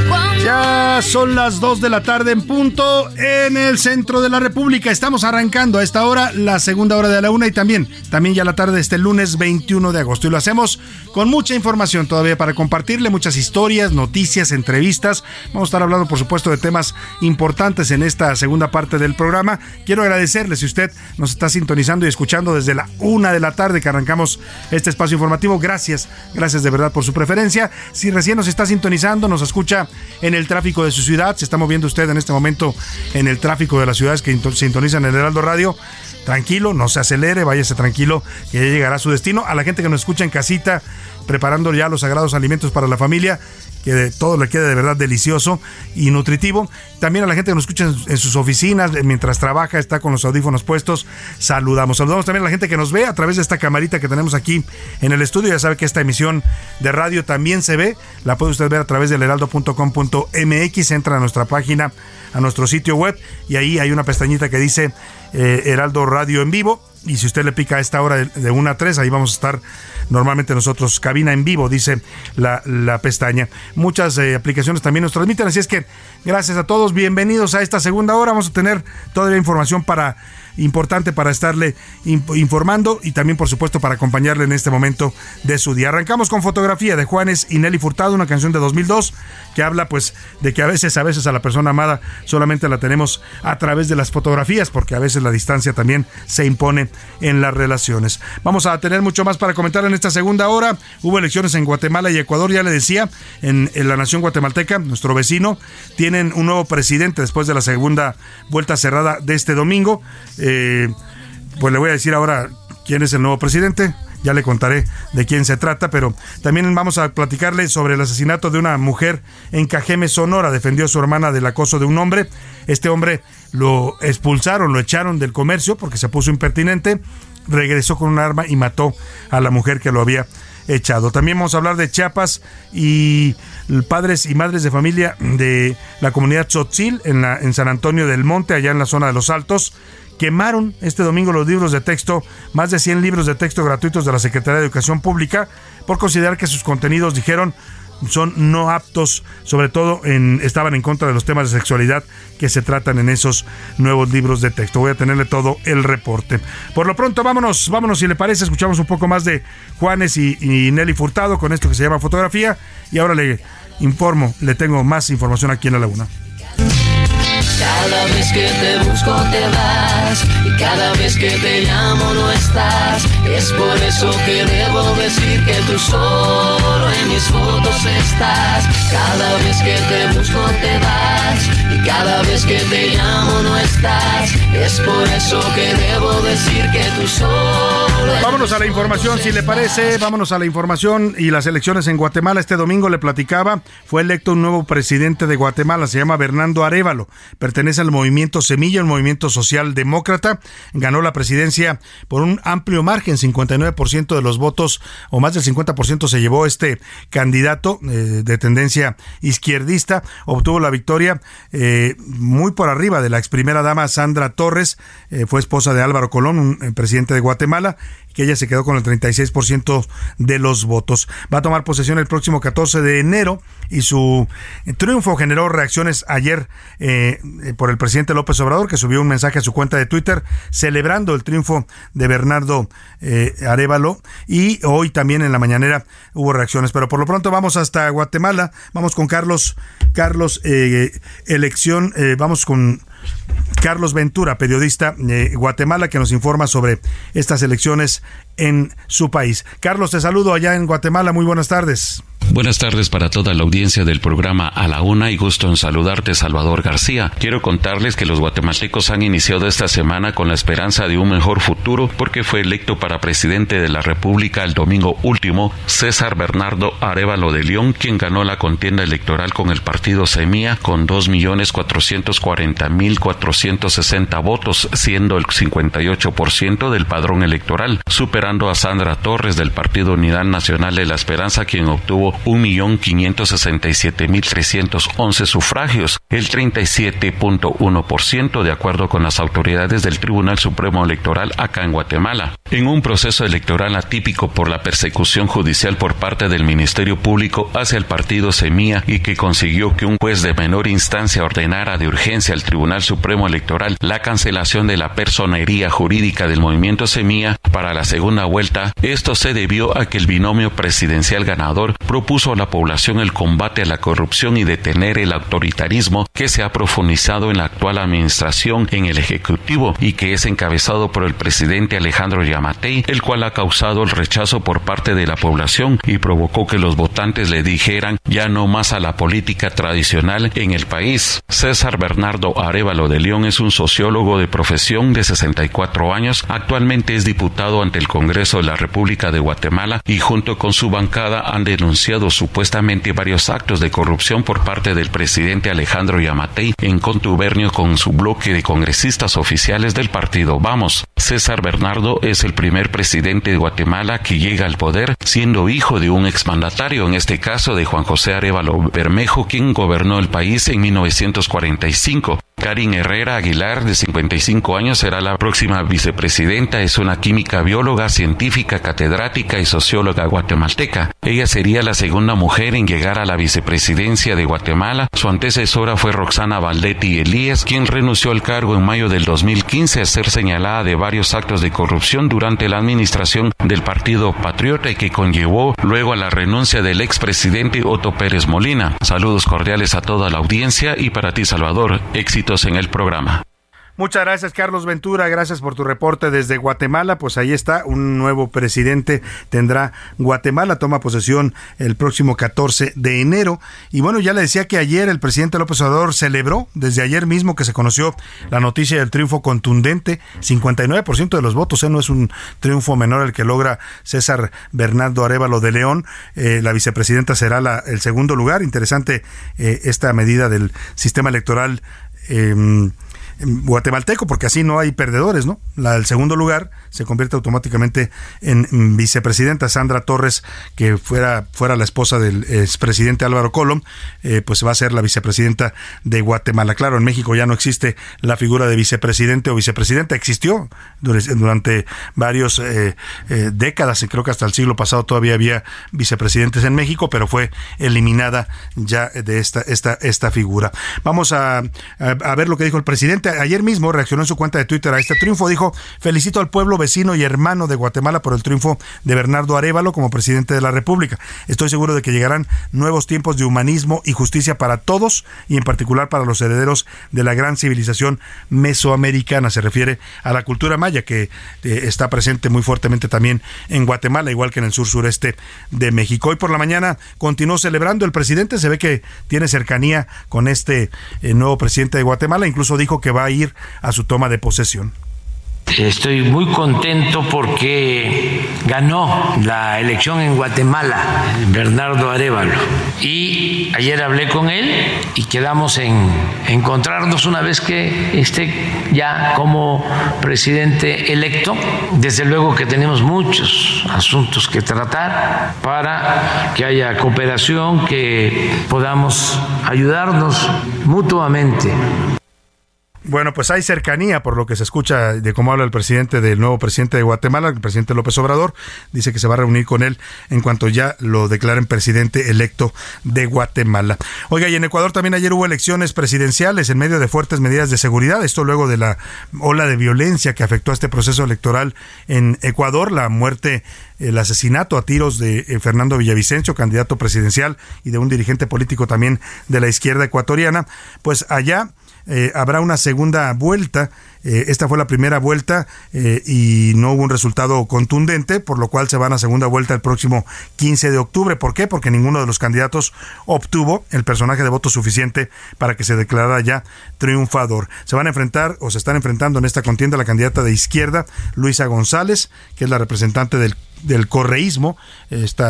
Ya son las 2 de la tarde en punto en el centro de la República. Estamos arrancando a esta hora la segunda hora de la una y también, también ya la tarde de este lunes 21 de agosto. Y lo hacemos con mucha información todavía para compartirle muchas historias, noticias, entrevistas. Vamos a estar hablando, por supuesto, de temas importantes en esta segunda parte del programa. Quiero agradecerle si usted nos está sintonizando y escuchando desde la una de la tarde que arrancamos este espacio informativo. Gracias, gracias de verdad por su preferencia. Si recién nos está sintonizando, nos escucha en el tráfico de su ciudad, se está moviendo usted en este momento en el tráfico de las ciudades que sintonizan el Heraldo Radio tranquilo, no se acelere, váyase tranquilo, que ya llegará a su destino. A la gente que nos escucha en casita, preparando ya los sagrados alimentos para la familia, que todo le quede de verdad delicioso y nutritivo. También a la gente que nos escucha en, sus oficinas, mientras trabaja, está con los audífonos puestos, saludamos. Saludamos también a la gente que nos ve a través de esta camarita que tenemos aquí en el estudio. Ya sabe que esta emisión de radio también se ve, la puede usted ver a través del heraldo.com.mx, entra a nuestra página, a nuestro sitio web y ahí hay una pestañita que dice eh, Heraldo Radio en vivo. Y si usted le pica a esta hora de 1 a 3, ahí vamos a estar normalmente nosotros, cabina en vivo, dice la, la pestaña. Muchas eh, aplicaciones también nos transmiten, así es que gracias a todos, bienvenidos a esta segunda hora. Vamos a tener todavía información para importante para estarle informando y también por supuesto para acompañarle en este momento de su día. Arrancamos con fotografía de Juanes y Nelly Furtado, una canción de 2002 que habla pues de que a veces a veces a la persona amada solamente la tenemos a través de las fotografías porque a veces la distancia también se impone en las relaciones. Vamos a tener mucho más para comentar en esta segunda hora. Hubo elecciones en Guatemala y Ecuador, ya le decía, en, la nación guatemalteca, nuestro vecino, tienen un nuevo presidente después de la segunda vuelta cerrada de este domingo. Eh, pues le voy a decir ahora quién es el nuevo presidente. Ya le contaré de quién se trata, pero también vamos a platicarle sobre el asesinato de una mujer en Cajeme, Sonora. Defendió a su hermana del acoso de un hombre. Este hombre lo expulsaron, lo echaron del comercio porque se puso impertinente. Regresó con un arma y mató a la mujer que lo había echado. También vamos a hablar de Chiapas y padres y madres de familia de la comunidad Tzotzil en, la, en San Antonio del Monte, allá en la zona de los Altos quemaron este domingo los libros de texto, más de 100 libros de texto gratuitos de la Secretaría de Educación Pública, por considerar que sus contenidos, dijeron, son no aptos, sobre todo en, estaban en contra de los temas de sexualidad que se tratan en esos nuevos libros de texto. Voy a tenerle todo el reporte. Por lo pronto, vámonos, vámonos, si le parece, escuchamos un poco más de Juanes y, y Nelly Furtado con esto que se llama fotografía. Y ahora le informo, le tengo más información aquí en la laguna. Cada vez que te busco te vas y cada vez que te llamo no estás. Es por eso que debo decir que tú solo en mis fotos estás. Cada vez que te busco te vas y cada vez que te llamo no estás. Es por eso que debo decir que tú solo. Vámonos a la información, si le parece, vámonos a la información y las elecciones en Guatemala. Este domingo le platicaba, fue electo un nuevo presidente de Guatemala, se llama Bernardo Arevalo pertenece al movimiento Semilla, el movimiento social demócrata. Ganó la presidencia por un amplio margen, 59% de los votos o más del 50% se llevó este candidato eh, de tendencia izquierdista. Obtuvo la victoria eh, muy por arriba de la ex primera dama Sandra Torres, eh, fue esposa de Álvaro Colón, un presidente de Guatemala, que ella se quedó con el 36% de los votos. Va a tomar posesión el próximo 14 de enero y su triunfo generó reacciones ayer eh, por el presidente López Obrador, que subió un mensaje a su cuenta de Twitter celebrando el triunfo de Bernardo eh, Arevalo y hoy también en la mañanera hubo reacciones. Pero por lo pronto vamos hasta Guatemala, vamos con Carlos, Carlos, eh, elección, vamos con... Carlos Ventura, periodista de Guatemala, que nos informa sobre estas elecciones en su país. Carlos, te saludo allá en Guatemala. Muy buenas tardes. Buenas tardes para toda la audiencia del programa A la Una y gusto en saludarte Salvador García. Quiero contarles que los guatemaltecos han iniciado esta semana con la esperanza de un mejor futuro porque fue electo para presidente de la República el domingo último César Bernardo Arevalo de León, quien ganó la contienda electoral con el partido Semía con 2.440.460 votos, siendo el 58% del padrón electoral, superando a Sandra Torres del Partido Unidad Nacional de la Esperanza, quien obtuvo 1.567.311 sufragios, el 37.1% de acuerdo con las autoridades del Tribunal Supremo Electoral acá en Guatemala. En un proceso electoral atípico por la persecución judicial por parte del Ministerio Público hacia el partido Semía y que consiguió que un juez de menor instancia ordenara de urgencia al Tribunal Supremo Electoral la cancelación de la personería jurídica del movimiento Semía para la segunda vuelta, esto se debió a que el binomio presidencial ganador propuso a la población el combate a la corrupción y detener el autoritarismo que se ha profundizado en la actual administración en el Ejecutivo y que es encabezado por el presidente Alejandro Yamatei, el cual ha causado el rechazo por parte de la población y provocó que los votantes le dijeran ya no más a la política tradicional en el país. César Bernardo Arevalo de León es un sociólogo de profesión de 64 años, actualmente es diputado ante el Congreso de la República de Guatemala y junto con su bancada han denunciado supuestamente varios actos de corrupción por parte del presidente Alejandro Yamatei en contubernio con su bloque de congresistas oficiales del partido Vamos. César Bernardo es el primer presidente de Guatemala que llega al poder siendo hijo de un exmandatario, en este caso de Juan José Arevalo Bermejo, quien gobernó el país en 1945. Karin Herrera Aguilar, de 55 años, será la próxima vicepresidenta. Es una química bióloga, científica, catedrática y socióloga guatemalteca. Ella sería la segunda mujer en llegar a la vicepresidencia de Guatemala. Su antecesora fue Roxana Valdetti Elías, quien renunció al cargo en mayo del 2015 a ser señalada de varios actos de corrupción durante la administración del Partido Patriota y que conllevó luego a la renuncia del expresidente Otto Pérez Molina. Saludos cordiales a toda la audiencia y para ti, Salvador, en el programa. Muchas gracias, Carlos Ventura. Gracias por tu reporte desde Guatemala. Pues ahí está, un nuevo presidente tendrá Guatemala. Toma posesión el próximo 14 de enero. Y bueno, ya le decía que ayer el presidente López Obrador celebró, desde ayer mismo que se conoció la noticia del triunfo contundente, 59% de los votos. ¿eh? No es un triunfo menor el que logra César Bernardo Arevalo de León. Eh, la vicepresidenta será la, el segundo lugar. Interesante eh, esta medida del sistema electoral eh, guatemalteco, porque así no hay perdedores, ¿no? La del segundo lugar se convierte automáticamente en vicepresidenta Sandra Torres, que fuera, fuera la esposa del expresidente Álvaro Colom, eh, pues va a ser la vicepresidenta de Guatemala. Claro, en México ya no existe la figura de vicepresidente o vicepresidenta, existió durante varios eh, eh, décadas, y creo que hasta el siglo pasado todavía había vicepresidentes en México, pero fue eliminada ya de esta, esta, esta figura. Vamos a, a ver lo que dijo el ayer mismo reaccionó en su cuenta de Twitter a este triunfo. Dijo, felicito al pueblo vecino y hermano de Guatemala por el triunfo de Bernardo Arevalo como presidente de la República. Estoy seguro de que llegarán nuevos tiempos de humanismo y justicia para todos y en particular para los herederos de la gran civilización mesoamericana. Se refiere a la cultura maya que eh, está presente muy fuertemente también en Guatemala, igual que en el sur sureste de México. Hoy por la mañana continuó celebrando el presidente. Se ve que tiene cercanía con este eh, nuevo presidente de Guatemala. Incluso dijo que va a ir a su toma de posesión. Estoy muy contento porque ganó la elección en Guatemala Bernardo Arevalo. Y ayer hablé con él y quedamos en encontrarnos una vez que esté ya como presidente electo. Desde luego que tenemos muchos asuntos que tratar para que haya cooperación, que podamos ayudarnos mutuamente. Bueno, pues hay cercanía por lo que se escucha de cómo habla el presidente del nuevo presidente de Guatemala, el presidente López Obrador. Dice que se va a reunir con él en cuanto ya lo declaren presidente electo de Guatemala. Oiga, y en Ecuador también ayer hubo elecciones presidenciales en medio de fuertes medidas de seguridad. Esto luego de la ola de violencia que afectó a este proceso electoral en Ecuador, la muerte el asesinato a tiros de eh, Fernando Villavicencio, candidato presidencial y de un dirigente político también de la izquierda ecuatoriana, pues allá eh, habrá una segunda vuelta. Eh, esta fue la primera vuelta eh, y no hubo un resultado contundente, por lo cual se van a segunda vuelta el próximo 15 de octubre. ¿Por qué? Porque ninguno de los candidatos obtuvo el personaje de voto suficiente para que se declarara ya triunfador. Se van a enfrentar o se están enfrentando en esta contienda la candidata de izquierda, Luisa González, que es la representante del del correísmo, este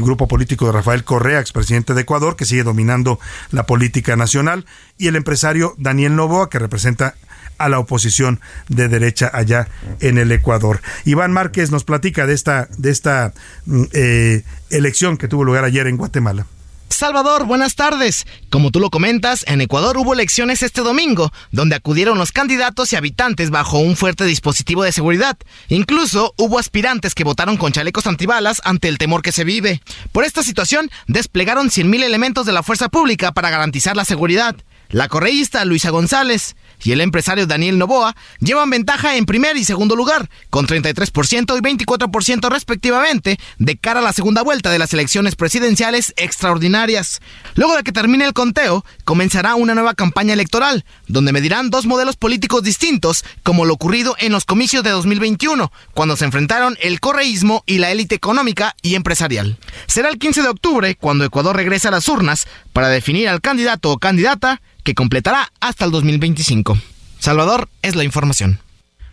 grupo político de Rafael Correa, expresidente de Ecuador, que sigue dominando la política nacional, y el empresario Daniel Novoa, que representa a la oposición de derecha allá en el Ecuador. Iván Márquez nos platica de esta, de esta mm, eh, elección que tuvo lugar ayer en Guatemala. Salvador, buenas tardes. Como tú lo comentas, en Ecuador hubo elecciones este domingo, donde acudieron los candidatos y habitantes bajo un fuerte dispositivo de seguridad. Incluso hubo aspirantes que votaron con chalecos antibalas ante el temor que se vive. Por esta situación, desplegaron 100.000 elementos de la fuerza pública para garantizar la seguridad. La correísta Luisa González y el empresario Daniel Novoa llevan ventaja en primer y segundo lugar, con 33% y 24% respectivamente, de cara a la segunda vuelta de las elecciones presidenciales extraordinarias. Luego de que termine el conteo, comenzará una nueva campaña electoral, donde medirán dos modelos políticos distintos, como lo ocurrido en los comicios de 2021, cuando se enfrentaron el correísmo y la élite económica y empresarial. Será el 15 de octubre cuando Ecuador regrese a las urnas para definir al candidato o candidata que completará hasta el 2025. Salvador es la información.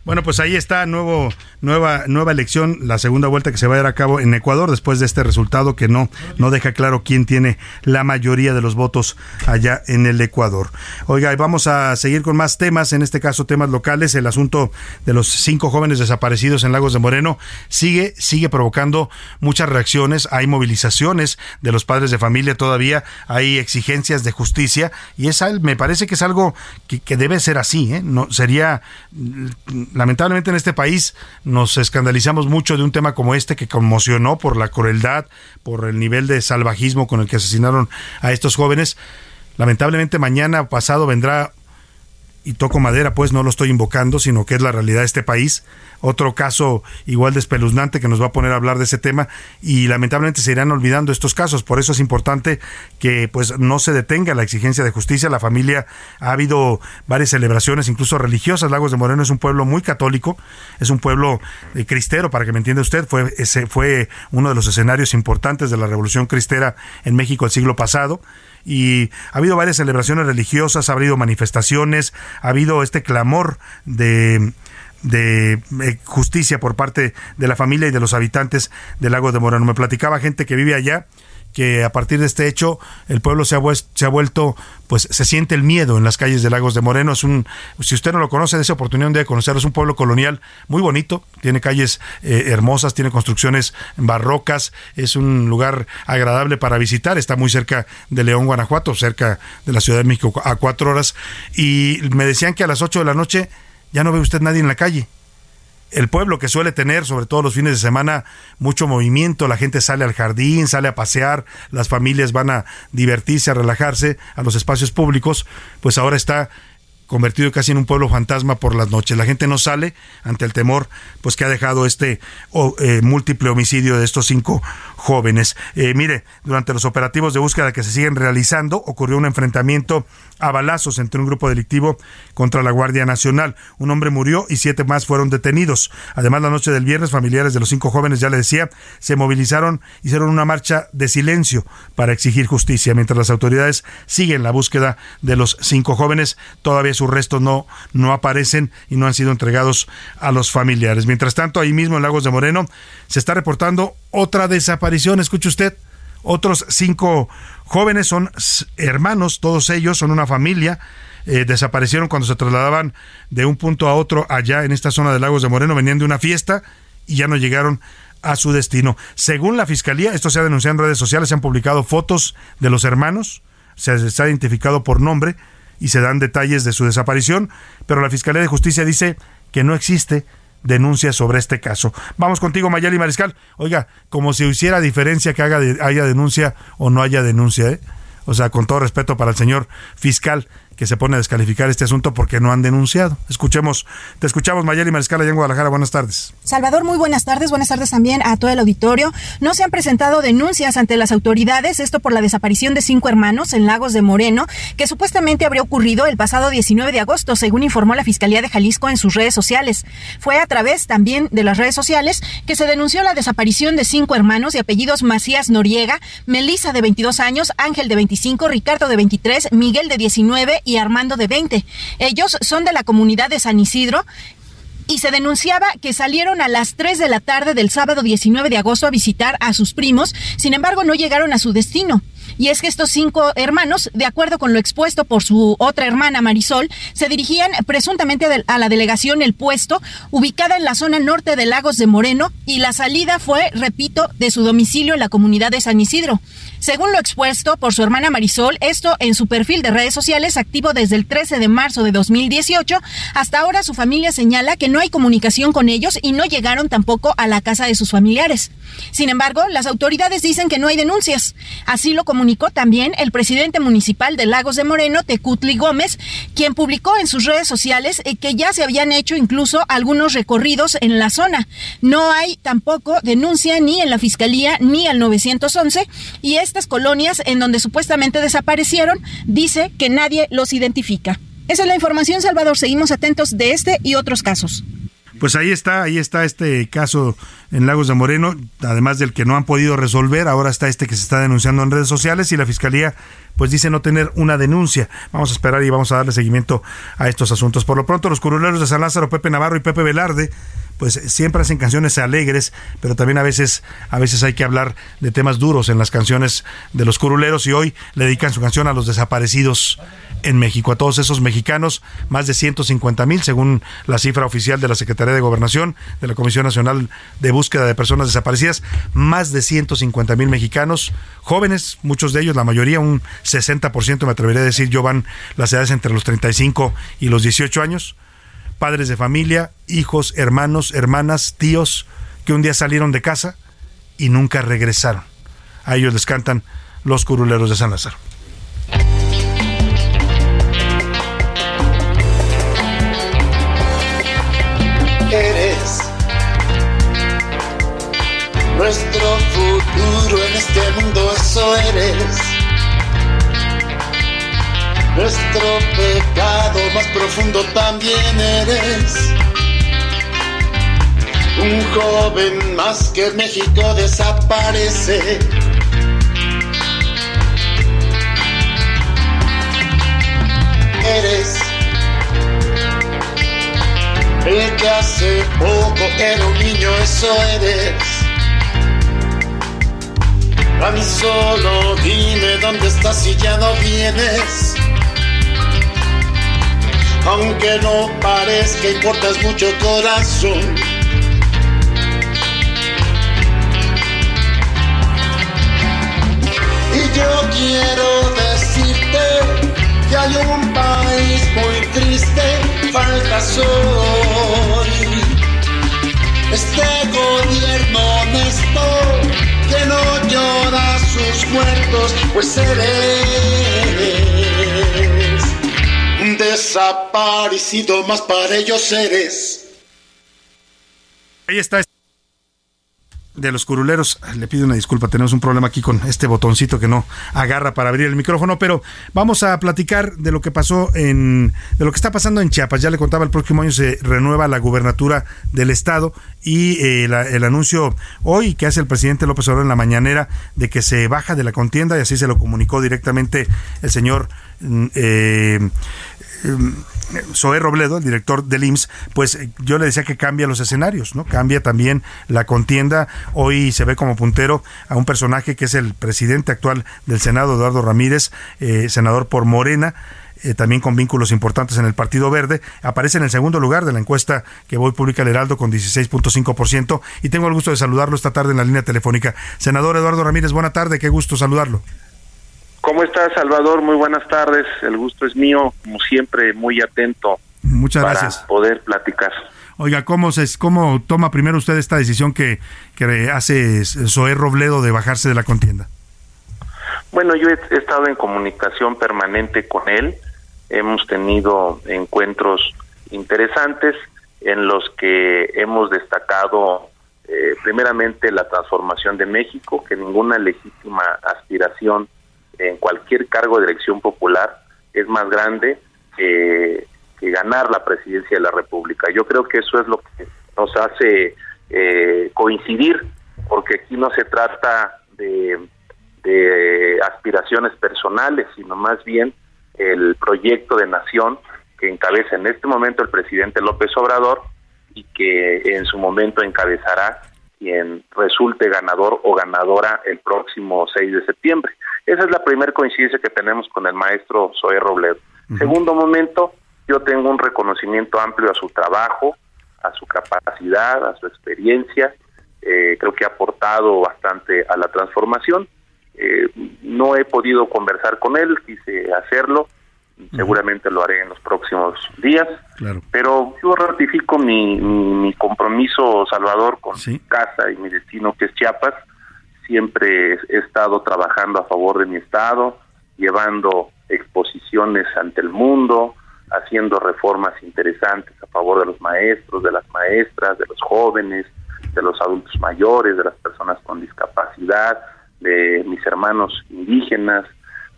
Bueno, pues ahí está nuevo, nueva, nueva elección, la segunda vuelta que se va a dar a cabo en Ecuador después de este resultado que no, no deja claro quién tiene la mayoría de los votos allá en el Ecuador. Oiga, y vamos a seguir con más temas, en este caso temas locales. El asunto de los cinco jóvenes desaparecidos en Lagos de Moreno sigue, sigue provocando muchas reacciones. Hay movilizaciones de los padres de familia todavía, hay exigencias de justicia y es, me parece que es algo que, que debe ser así. ¿eh? No, sería lamentablemente en este país nos escandalizamos mucho de un tema como este que conmocionó por la crueldad, por el nivel de salvajismo con el que asesinaron a estos jóvenes. Lamentablemente mañana pasado vendrá y toco madera, pues no lo estoy invocando, sino que es la realidad de este país. Otro caso igual de espeluznante que nos va a poner a hablar de ese tema y lamentablemente se irán olvidando estos casos. Por eso es importante que pues no se detenga la exigencia de justicia. La familia ha habido varias celebraciones, incluso religiosas. Lagos de Moreno es un pueblo muy católico, es un pueblo eh, cristero, para que me entienda usted. Fue, ese fue uno de los escenarios importantes de la revolución cristera en México el siglo pasado y ha habido varias celebraciones religiosas, ha habido manifestaciones, ha habido este clamor de de eh, justicia por parte de la familia y de los habitantes del lago de Moreno. Me platicaba gente que vive allá que a partir de este hecho el pueblo se ha, se ha vuelto, pues se siente el miedo en las calles de Lagos de Moreno. Es un, si usted no lo conoce, de esa oportunidad de conocerlo. Es un pueblo colonial muy bonito, tiene calles eh, hermosas, tiene construcciones barrocas, es un lugar agradable para visitar. Está muy cerca de León, Guanajuato, cerca de la Ciudad de México, a cuatro horas. Y me decían que a las ocho de la noche ya no ve usted nadie en la calle el pueblo que suele tener, sobre todo los fines de semana, mucho movimiento, la gente sale al jardín, sale a pasear, las familias van a divertirse, a relajarse a los espacios públicos, pues ahora está convertido casi en un pueblo fantasma por las noches. La gente no sale ante el temor pues que ha dejado este eh, múltiple homicidio de estos cinco jóvenes. Eh, mire, durante los operativos de búsqueda que se siguen realizando, ocurrió un enfrentamiento a balazos entre un grupo delictivo contra la Guardia Nacional. Un hombre murió y siete más fueron detenidos. Además, la noche del viernes, familiares de los cinco jóvenes, ya le decía, se movilizaron, hicieron una marcha de silencio para exigir justicia, mientras las autoridades siguen la búsqueda de los cinco jóvenes. Todavía sus restos no, no aparecen y no han sido entregados a los familiares. Mientras tanto, ahí mismo en Lagos de Moreno se está reportando otra desaparición. Escuche usted, otros cinco jóvenes son hermanos, todos ellos son una familia. Eh, desaparecieron cuando se trasladaban de un punto a otro allá en esta zona de Lagos de Moreno, venían de una fiesta y ya no llegaron a su destino. Según la Fiscalía, esto se ha denunciado en redes sociales, se han publicado fotos de los hermanos, se ha identificado por nombre y se dan detalles de su desaparición, pero la Fiscalía de Justicia dice que no existe denuncia sobre este caso. Vamos contigo, Mayali Mariscal. Oiga, como si hiciera diferencia que haga haya denuncia o no haya denuncia, ¿eh? O sea, con todo respeto para el señor fiscal que se pone a descalificar este asunto porque no han denunciado. Escuchemos, te escuchamos Mayeli Mariscal allá en Guadalajara. Buenas tardes. Salvador, muy buenas tardes. Buenas tardes también a todo el auditorio. No se han presentado denuncias ante las autoridades, esto por la desaparición de cinco hermanos en Lagos de Moreno, que supuestamente habría ocurrido el pasado 19 de agosto, según informó la Fiscalía de Jalisco en sus redes sociales. Fue a través también de las redes sociales que se denunció la desaparición de cinco hermanos de apellidos Macías Noriega, Melisa de 22 años, Ángel de 25, Ricardo de 23, Miguel de 19 y Armando de 20. Ellos son de la comunidad de San Isidro y se denunciaba que salieron a las 3 de la tarde del sábado 19 de agosto a visitar a sus primos, sin embargo no llegaron a su destino. Y es que estos cinco hermanos, de acuerdo con lo expuesto por su otra hermana Marisol, se dirigían presuntamente a la delegación El Puesto, ubicada en la zona norte de Lagos de Moreno, y la salida fue, repito, de su domicilio en la comunidad de San Isidro. Según lo expuesto por su hermana Marisol, esto en su perfil de redes sociales activo desde el 13 de marzo de 2018, hasta ahora su familia señala que no hay comunicación con ellos y no llegaron tampoco a la casa de sus familiares. Sin embargo, las autoridades dicen que no hay denuncias. Así lo comunicó también el presidente municipal de Lagos de Moreno, Tecutli Gómez, quien publicó en sus redes sociales eh, que ya se habían hecho incluso algunos recorridos en la zona. No hay tampoco denuncia ni en la fiscalía ni al 911 y estas colonias en donde supuestamente desaparecieron dice que nadie los identifica. Esa es la información, Salvador. Seguimos atentos de este y otros casos. Pues ahí está, ahí está este caso en Lagos de Moreno, además del que no han podido resolver, ahora está este que se está denunciando en redes sociales y la Fiscalía pues dice no tener una denuncia. Vamos a esperar y vamos a darle seguimiento a estos asuntos. Por lo pronto, los curuleros de San Lázaro, Pepe Navarro y Pepe Velarde, pues siempre hacen canciones alegres, pero también a veces, a veces hay que hablar de temas duros en las canciones de los curuleros y hoy le dedican su canción a los desaparecidos en México, a todos esos mexicanos, más de 150 mil, según la cifra oficial de la Secretaría de Gobernación, de la Comisión Nacional de Búsqueda de Personas Desaparecidas, más de 150 mil mexicanos, jóvenes, muchos de ellos, la mayoría, un 60% me atrevería a decir yo van las edades entre los 35 y los 18 años, padres de familia, hijos, hermanos, hermanas, tíos, que un día salieron de casa y nunca regresaron. A ellos les cantan los curuleros de San Lázaro. Nuestro futuro en este mundo, eso eres nuestro pecado más profundo también eres. Un joven más que México desaparece. Eres el que hace poco era un niño, eso eres. A mí solo dime dónde estás y ya no vienes. Aunque no parezca, importas mucho corazón. Y yo quiero decirte que hay un país muy triste, faltas hoy. Este gobierno honesto que no llora sus muertos, pues eres desaparecido, más para ellos eres. Ahí está de los curuleros. Le pido una disculpa, tenemos un problema aquí con este botoncito que no agarra para abrir el micrófono, pero vamos a platicar de lo que pasó en de lo que está pasando en Chiapas. Ya le contaba, el próximo año se renueva la gubernatura del estado y eh, el anuncio hoy que hace el presidente López Obrador en la mañanera de que se baja de la contienda y así se lo comunicó directamente el señor mm, eh, Zoé Robledo, el director del IMSS, pues eh, yo le decía que cambia los escenarios, ¿no? Cambia también la contienda. Hoy se ve como puntero a un personaje que es el presidente actual del Senado, Eduardo Ramírez, eh, senador por Morena. Eh, también con vínculos importantes en el Partido Verde, aparece en el segundo lugar de la encuesta que hoy publica el Heraldo con 16.5% y tengo el gusto de saludarlo esta tarde en la línea telefónica. Senador Eduardo Ramírez, buena tarde, qué gusto saludarlo. ¿Cómo estás, Salvador? Muy buenas tardes. El gusto es mío, como siempre, muy atento. Muchas para gracias. poder platicar. Oiga, ¿cómo, se, ¿cómo toma primero usted esta decisión que, que hace Zoé Robledo de bajarse de la contienda? Bueno, yo he, he estado en comunicación permanente con él. hemos tenido encuentros interesantes en los que hemos destacado eh, primeramente la transformación de México, que ninguna legítima aspiración en cualquier cargo de elección popular es más grande que, ganar la presidencia de la República. Yo creo que eso es lo que nos hace eh, coincidir, porque aquí no se trata de, de aspiraciones personales, sino más bien el proyecto de nación que encabeza en este momento el presidente López Obrador y que en su momento encabezará quien resulte ganador o ganadora el próximo 6 de septiembre. Esa es la primera coincidencia que tenemos con el maestro Zoé Robledo. Segundo momento, yo tengo un reconocimiento amplio a su trabajo, a su capacidad, a su experiencia. Eh, creo que ha aportado bastante a la transformación. Eh, no he podido conversar con él, quise hacerlo, seguramente lo haré en los próximos días, pero yo ratifico mi, mi, compromiso, Salvador, con mi casa y mi destino, que es Chiapas. Siempre he estado trabajando a favor de mi estado, llevando exposiciones ante el mundo, haciendo reformas interesantes a favor de los maestros, de las maestras, de los jóvenes, de los adultos mayores, de las personas con discapacidad, de mis hermanos indígenas,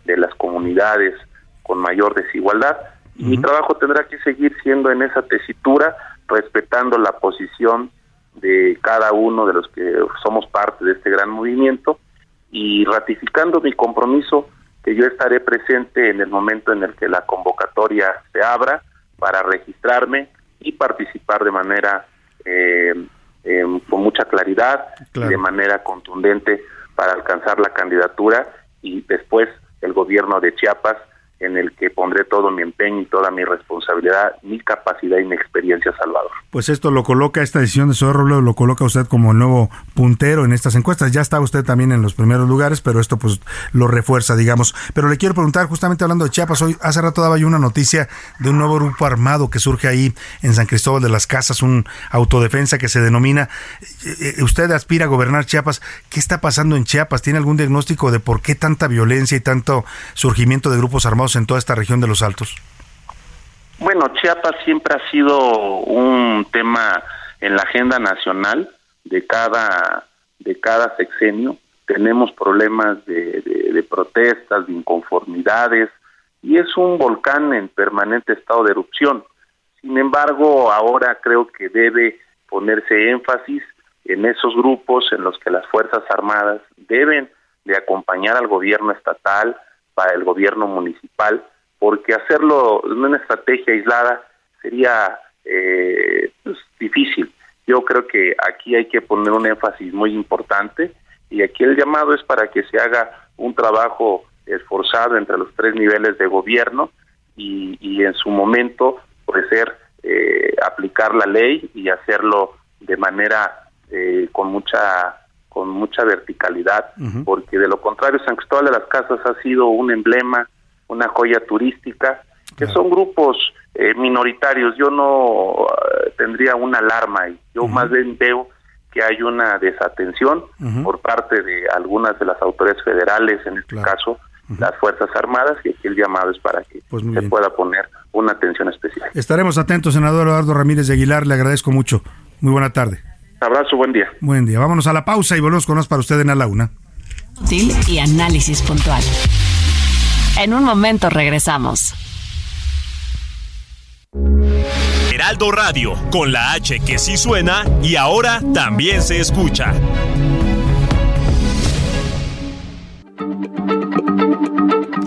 de las comunidades con mayor desigualdad. Y mi trabajo tendrá que seguir siendo en esa tesitura, respetando la posición de cada uno de los que somos parte de este gran movimiento. Y ratificando mi compromiso que yo estaré presente en el momento en el que la convocatoria se abra para registrarme y participar de manera eh, em, con mucha claridad, de manera contundente para alcanzar la candidatura y después el gobierno de Chiapas en el que pondré todo mi empeño y toda mi responsabilidad, mi capacidad y mi experiencia, Salvador. Pues esto lo coloca, esta decisión de Soy Robledo lo coloca usted como el nuevo puntero en estas encuestas. Ya está usted también en los primeros lugares, pero esto pues lo refuerza, digamos. Pero le quiero preguntar, justamente hablando de Chiapas, hoy hace rato daba yo una noticia de un nuevo grupo armado que surge ahí en San Cristóbal de las Casas, un autodefensa que se denomina, eh, eh, usted aspira a gobernar Chiapas. ¿Qué está pasando en Chiapas? ¿Tiene algún diagnóstico de por qué tanta violencia y tanto surgimiento de grupos armados en toda esta región de los Altos? Bueno, Chiapas siempre ha sido un tema en la agenda nacional de cada de cada sexenio. Tenemos problemas de, de protestas, de inconformidades y es un volcán en permanente estado de erupción. Sin embargo, ahora creo que debe ponerse énfasis en esos grupos en los que las Fuerzas Armadas deben de acompañar al gobierno estatal, para el gobierno municipal, porque hacerlo en una estrategia aislada sería eh, pues, difícil. Yo creo que aquí hay que poner un énfasis muy importante y aquí el llamado es para que se haga un trabajo esforzado entre los tres niveles de gobierno y, y en su momento puede ser eh, aplicar la ley y hacerlo de manera eh, con mucha con mucha verticalidad, porque de lo contrario San Cristóbal de las Casas ha sido un emblema, una joya turística, que son grupos eh, minoritarios. Yo no eh, tendría una alarma y yo más bien veo que hay una desatención por parte de algunas de las autoridades federales, en este caso las Fuerzas Armadas, y aquí el llamado es para que pues se pueda poner una atención especial. Estaremos atentos, senador Eduardo Ramírez de Aguilar, le agradezco mucho. Muy buena tarde. Abrazo, buen día. Buen día. Vámonos a la pausa y volvemos con más para usted en a la una. Y análisis puntual. En un momento regresamos. Heraldo Radio, con la H que sí suena y ahora también se escucha.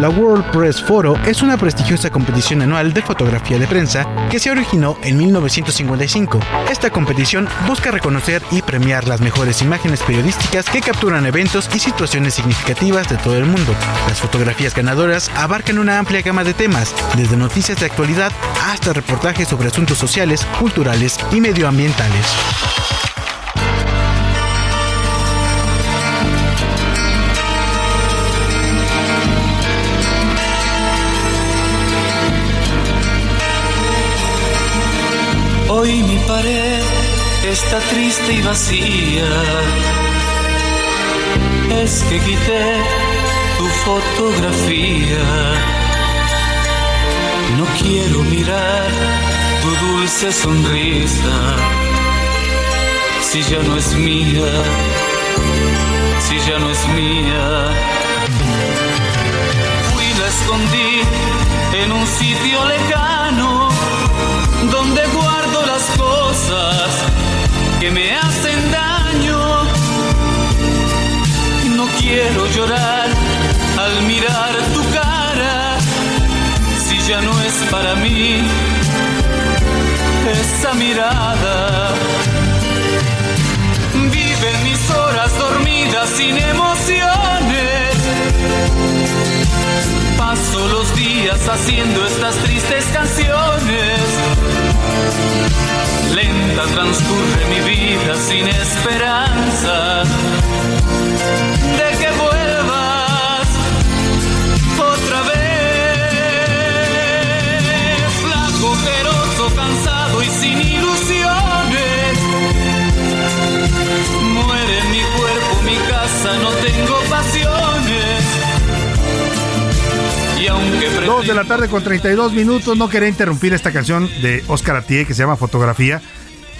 La World Press Photo es una prestigiosa competición anual de fotografía de prensa que se originó en 1955. Esta competición busca reconocer y premiar las mejores imágenes periodísticas que capturan eventos y situaciones significativas de todo el mundo. Las fotografías ganadoras abarcan una amplia gama de temas, desde noticias de actualidad hasta reportajes sobre asuntos sociales, culturales y medioambientales. Está triste y vacía. Es que quité tu fotografía. No quiero mirar tu dulce sonrisa. Si ya no es mía, si ya no es mía. Fui la escondí en un sitio lejano donde guardo las cosas que me hacen daño. No quiero llorar al mirar tu cara, si ya no es para mí esa mirada. Vive mis horas dormidas sin emociones. Paso los días haciendo estas tristes canciones. Lenta transcurre mi vida sin esperanza de que vuelvas otra vez. Flaco, ferozo, cansado y sin ilusiones. Muere mi cuerpo, mi casa, no tengo pasiones. Dos de la tarde con 32 minutos. No quería interrumpir esta canción de Oscar Atié que se llama Fotografía.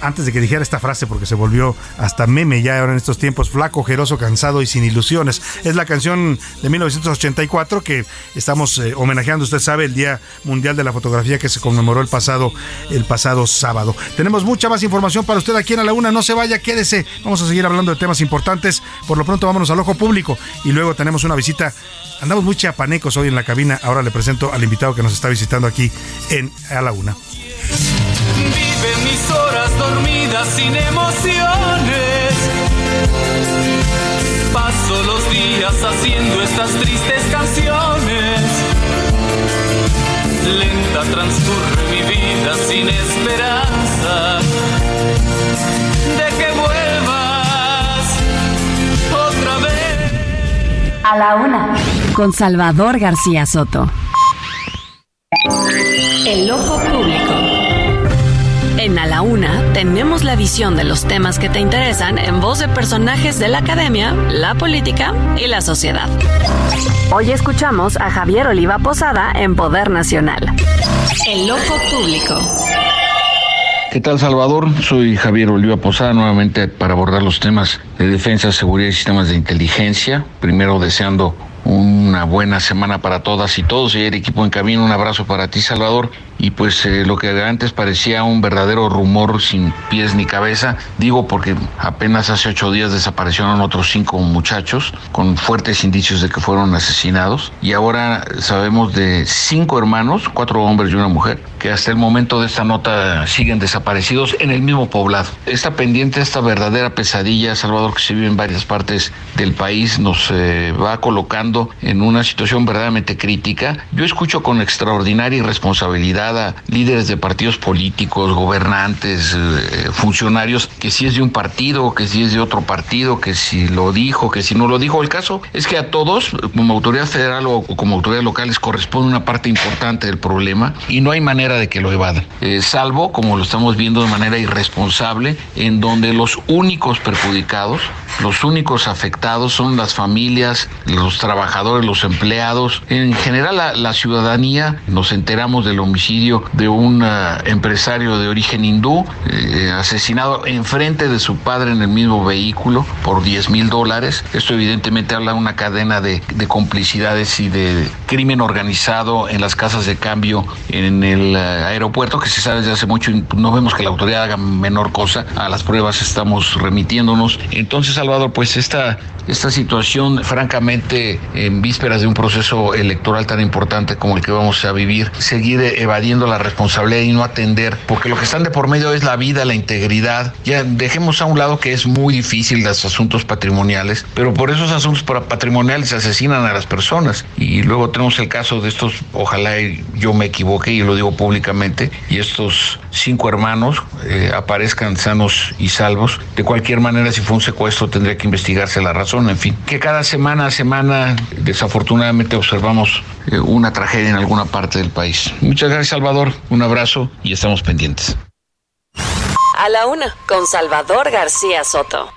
Antes de que dijera esta frase, porque se volvió hasta meme ya ahora en estos tiempos, flaco, ojeroso, cansado y sin ilusiones. Es la canción de 1984 que estamos eh, homenajeando, usted sabe, el Día Mundial de la Fotografía que se conmemoró el pasado, el pasado sábado. Tenemos mucha más información para usted aquí en A la Una. No se vaya, quédese. Vamos a seguir hablando de temas importantes. Por lo pronto, vámonos al ojo público y luego tenemos una visita Andamos muy chiapanecos hoy en la cabina. Ahora le presento al invitado que nos está visitando aquí en A la Una. Vive mis horas dormidas sin emociones. Paso los días haciendo estas tristes canciones. Lenta transcurre mi vida sin esperanza de que vuelvas otra vez. A la una. Con Salvador García Soto. El ojo público. En A la Una tenemos la visión de los temas que te interesan en voz de personajes de la academia, la política y la sociedad. Hoy escuchamos a Javier Oliva Posada en Poder Nacional. El ojo público. ¿Qué tal Salvador? Soy Javier Oliva Posada nuevamente para abordar los temas de defensa, seguridad y sistemas de inteligencia. Primero deseando una buena semana para todas y todos y el equipo en camino. Un abrazo para ti Salvador. Y pues eh, lo que antes parecía un verdadero rumor sin pies ni cabeza, digo porque apenas hace ocho días desaparecieron otros cinco muchachos con fuertes indicios de que fueron asesinados y ahora sabemos de cinco hermanos, cuatro hombres y una mujer, que hasta el momento de esta nota siguen desaparecidos en el mismo poblado. Está pendiente esta verdadera pesadilla, Salvador, que se vive en varias partes del país, nos eh, va colocando en una situación verdaderamente crítica. Yo escucho con extraordinaria irresponsabilidad a líderes de partidos políticos, gobernantes, eh, funcionarios, que si es de un partido, que si es de otro partido, que si lo dijo, que si no lo dijo. El caso es que a todos, como autoridad federal o como autoridades locales, corresponde una parte importante del problema y no hay manera de que lo evadan. Eh, salvo, como lo estamos viendo de manera irresponsable, en donde los únicos perjudicados, los únicos afectados son las familias, los trabajadores, los empleados, en general la, ciudadanía. Nos enteramos del homicidio de un uh, empresario de origen hindú eh, asesinado enfrente de su padre en el mismo vehículo por 10 mil dólares. Esto evidentemente habla de una cadena de, de, complicidades y de crimen organizado en las casas de cambio en el uh, aeropuerto que se sabe desde hace mucho no vemos que la autoridad haga menor cosa. A las pruebas estamos remitiéndonos. Entonces, Salvador, pues esta esta situación, francamente, en vísperas de un proceso electoral tan importante como el que vamos a vivir, seguir evadiendo la responsabilidad y no atender, porque lo que están de por medio es la vida, la integridad. Ya dejemos a un lado que es muy difícil los asuntos patrimoniales, pero por esos asuntos patrimoniales se asesinan a las personas. Y luego tenemos el caso de estos, ojalá yo me equivoque y lo digo públicamente, y estos cinco hermanos eh, aparezcan sanos y salvos. De cualquier manera, si fue un secuestro, tendría que investigarse la razón. En fin, que cada semana a semana, desafortunadamente, observamos eh, una tragedia en alguna parte del país. Muchas gracias, Salvador. Un abrazo y estamos pendientes. A la una, con Salvador García Soto.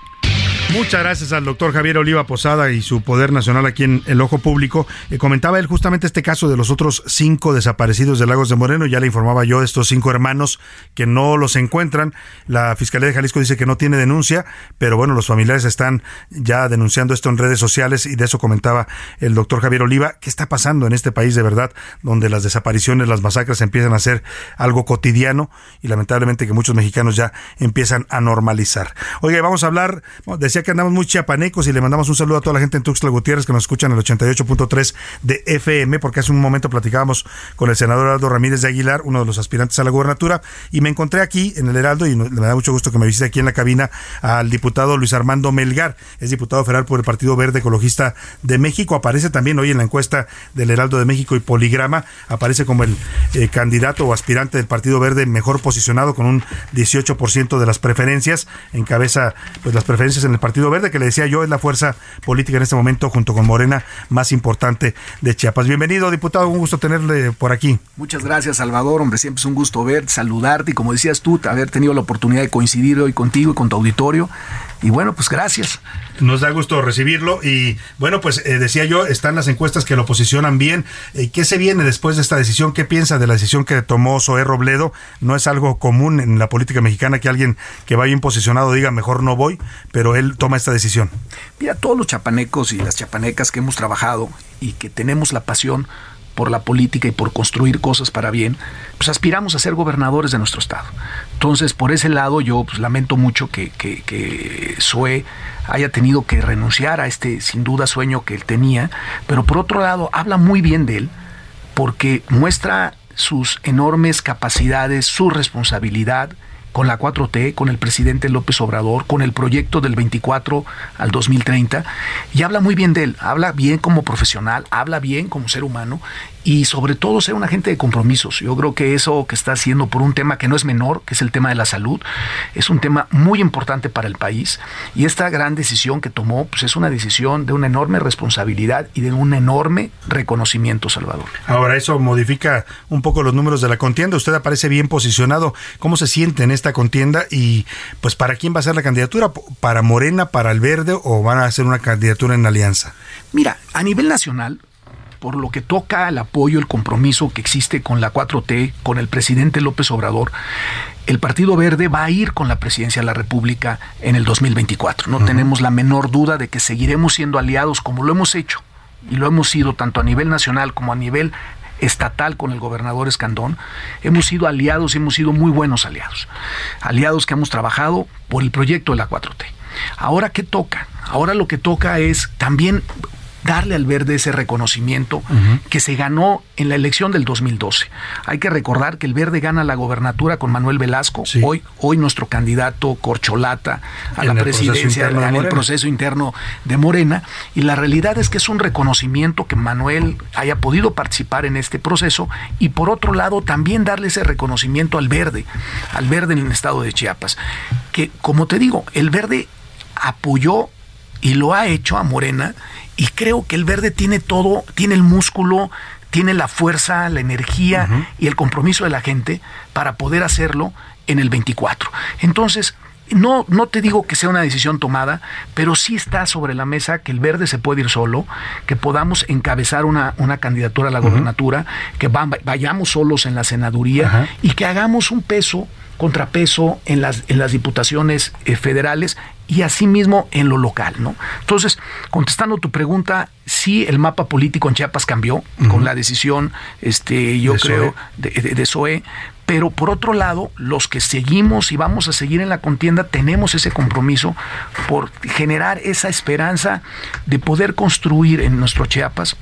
Muchas gracias al doctor Javier Oliva Posada y su poder nacional aquí en el ojo público. Eh, comentaba él justamente este caso de los otros cinco desaparecidos de Lagos de Moreno. Ya le informaba yo de estos cinco hermanos que no los encuentran. La Fiscalía de Jalisco dice que no tiene denuncia, pero bueno, los familiares están ya denunciando esto en redes sociales y de eso comentaba el doctor Javier Oliva. ¿Qué está pasando en este país de verdad donde las desapariciones, las masacres empiezan a ser algo cotidiano y lamentablemente que muchos mexicanos ya empiezan a normalizar? Oiga, vamos a hablar, decía que andamos muy chiapanecos y le mandamos un saludo a toda la gente en Tuxtla Gutiérrez que nos escuchan en el 88.3 de FM, porque hace un momento platicábamos con el senador Aldo Ramírez de Aguilar, uno de los aspirantes a la gubernatura, y me encontré aquí en el Heraldo, y me da mucho gusto que me visite aquí en la cabina al diputado Luis Armando Melgar, es diputado federal por el Partido Verde Ecologista de México, aparece también hoy en la encuesta del Heraldo de México y Poligrama, aparece como el eh, candidato o aspirante del Partido Verde mejor posicionado con un 18% de las preferencias, encabeza pues las preferencias en el Verde, que le decía yo es la fuerza política en este momento, junto con Morena, más importante de Chiapas. Bienvenido, diputado, un gusto tenerle por aquí. Muchas gracias, Salvador. Hombre, siempre es un gusto ver, saludarte y como decías tú, haber tenido la oportunidad de coincidir hoy contigo y con tu auditorio. Y bueno, pues gracias. Nos da gusto recibirlo y bueno, pues eh, decía yo, están las encuestas que lo posicionan bien. Eh, ¿Qué se viene después de esta decisión? ¿Qué piensa de la decisión que tomó Zoé Robledo? No es algo común en la política mexicana que alguien que va bien posicionado diga mejor no voy, pero él toma esta decisión. Mira, todos los chapanecos y las chapanecas que hemos trabajado y que tenemos la pasión por la política y por construir cosas para bien, pues aspiramos a ser gobernadores de nuestro estado. Entonces, por ese lado, yo pues, lamento mucho que, que, que Sue haya tenido que renunciar a este, sin duda, sueño que él tenía, pero por otro lado, habla muy bien de él, porque muestra sus enormes capacidades, su responsabilidad, con la 4T, con el presidente López Obrador, con el proyecto del 24 al 2030, y habla muy bien de él, habla bien como profesional, habla bien como ser humano, y sobre todo ser un agente de compromisos. Yo creo que eso que está haciendo por un tema que no es menor, que es el tema de la salud, es un tema muy importante para el país, y esta gran decisión que tomó, pues es una decisión de una enorme responsabilidad y de un enorme reconocimiento, Salvador. Ahora, eso modifica un poco los números de la contienda, usted aparece bien posicionado, ¿cómo se siente en esta contienda y pues para quién va a ser la candidatura? ¿Para Morena, para el Verde o van a hacer una candidatura en alianza? Mira, a nivel nacional, por lo que toca el apoyo, el compromiso que existe con la 4T, con el presidente López Obrador, el Partido Verde va a ir con la presidencia de la República en el 2024. No tenemos la menor duda de que seguiremos siendo aliados como lo hemos hecho y lo hemos sido tanto a nivel nacional como a nivel estatal con el gobernador Escandón, hemos sido aliados y hemos sido muy buenos aliados. Aliados que hemos trabajado por el proyecto de la 4T. Ahora, ¿qué toca? Ahora lo que toca es también darle al verde ese reconocimiento que se ganó en la elección del 2012. Hay que recordar que el verde gana la gobernatura con Manuel Velasco, hoy, hoy nuestro candidato corcholata a la presidencia en el proceso interno de Morena, y la realidad es que es un reconocimiento que Manuel haya podido participar en este proceso y por otro lado también darle ese reconocimiento al verde, al verde en el estado de Chiapas, que como te digo, el verde apoyó y lo ha hecho a Morena y creo que el verde tiene todo, tiene el músculo, tiene la fuerza, la energía y el compromiso de la gente para poder hacerlo en el 24. Entonces, no, no te digo que sea una decisión tomada, pero sí está sobre la mesa que el verde se puede ir solo, que podamos encabezar una, una candidatura a la gobernatura, que vayamos solos en la senaduría y que hagamos un peso contrapeso en las, en las diputaciones eh, federales y asimismo en lo local, ¿no? Entonces, contestando tu pregunta, sí el mapa político en Chiapas cambió con la decisión, este, yo creo, de, de, pero por otro lado, los que seguimos y vamos a seguir en la contienda tenemos ese compromiso por generar esa esperanza de poder construir en nuestro Chiapas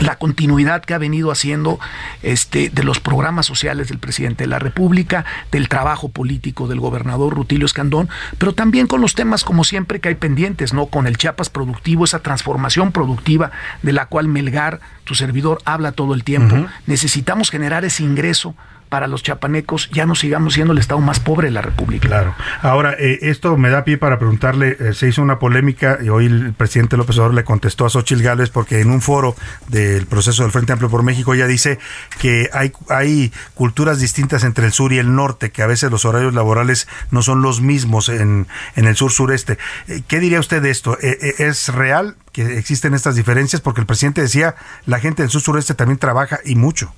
la continuidad que ha venido haciendo este, de los programas sociales del presidente de la República, del trabajo político del gobernador Rutilio Escandón, pero también con los temas como siempre que hay pendientes, ¿no? Con el Chiapas productivo, esa transformación productiva de la cual Melgar, tu servidor, habla todo el tiempo. Necesitamos generar ese ingreso para los chapanecos ya no sigamos siendo el estado más pobre de la República. Claro. Ahora, eh, esto me da pie para preguntarle, eh, se hizo una polémica y hoy el presidente López Obrador le contestó a Xochitl Gálvez porque en un foro del proceso del Frente Amplio por México ella dice que hay, hay culturas distintas entre el sur y el norte, que a veces los horarios laborales no son los mismos en, en el sur-sureste. Eh, ¿Qué diría usted de esto? ¿Es real que existen estas diferencias? Porque el presidente decía, la gente del sur-sureste también trabaja y mucho.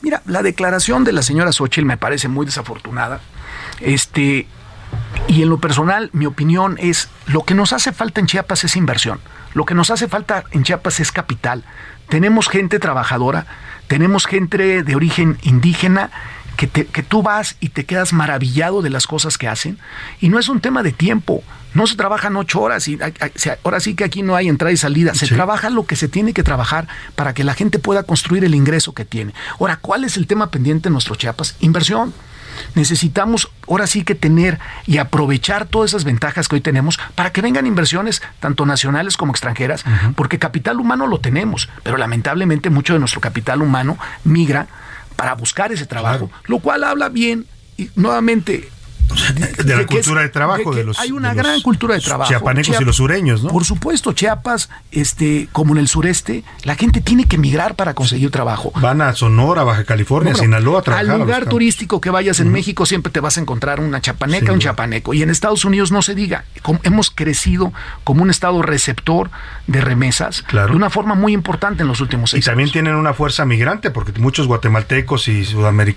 Mira, la declaración de la señora Xochitl me parece muy desafortunada. Este, y en lo personal, mi opinión es, lo que nos hace falta en Chiapas es inversión. Lo que nos hace falta en Chiapas es capital. Tenemos gente trabajadora, tenemos gente de origen indígena que, que, tú vas y te quedas maravillado de las cosas que hacen. Y no es un tema de tiempo. No se trabajan ocho horas y ahora sí que aquí no hay entrada y salida. Se trabaja lo que se tiene que trabajar para que la gente pueda construir el ingreso que tiene. Ahora, ¿cuál es el tema pendiente en nuestro Chiapas? Inversión. Necesitamos ahora sí que tener y aprovechar todas esas ventajas que hoy tenemos para que vengan inversiones tanto nacionales como extranjeras, porque capital humano lo tenemos, pero lamentablemente mucho de nuestro capital humano migra para buscar ese trabajo, lo cual habla bien y nuevamente de, la cultura de trabajo de, los hay una gran cultura de trabajo. chiapanecos y los sureños no por supuesto Chiapas este como en el sureste la gente tiene que migrar para conseguir trabajo. Van a Sonora Baja California Sinaloa a trabajar al lugar turístico que vayas en México siempre te vas a encontrar una chapaneca un chapaneco. Y en Estados Unidos no se diga hemos crecido como un estado receptor de remesas de una forma muy importante en los últimos seis y también tienen una fuerza migrante porque muchos guatemaltecos y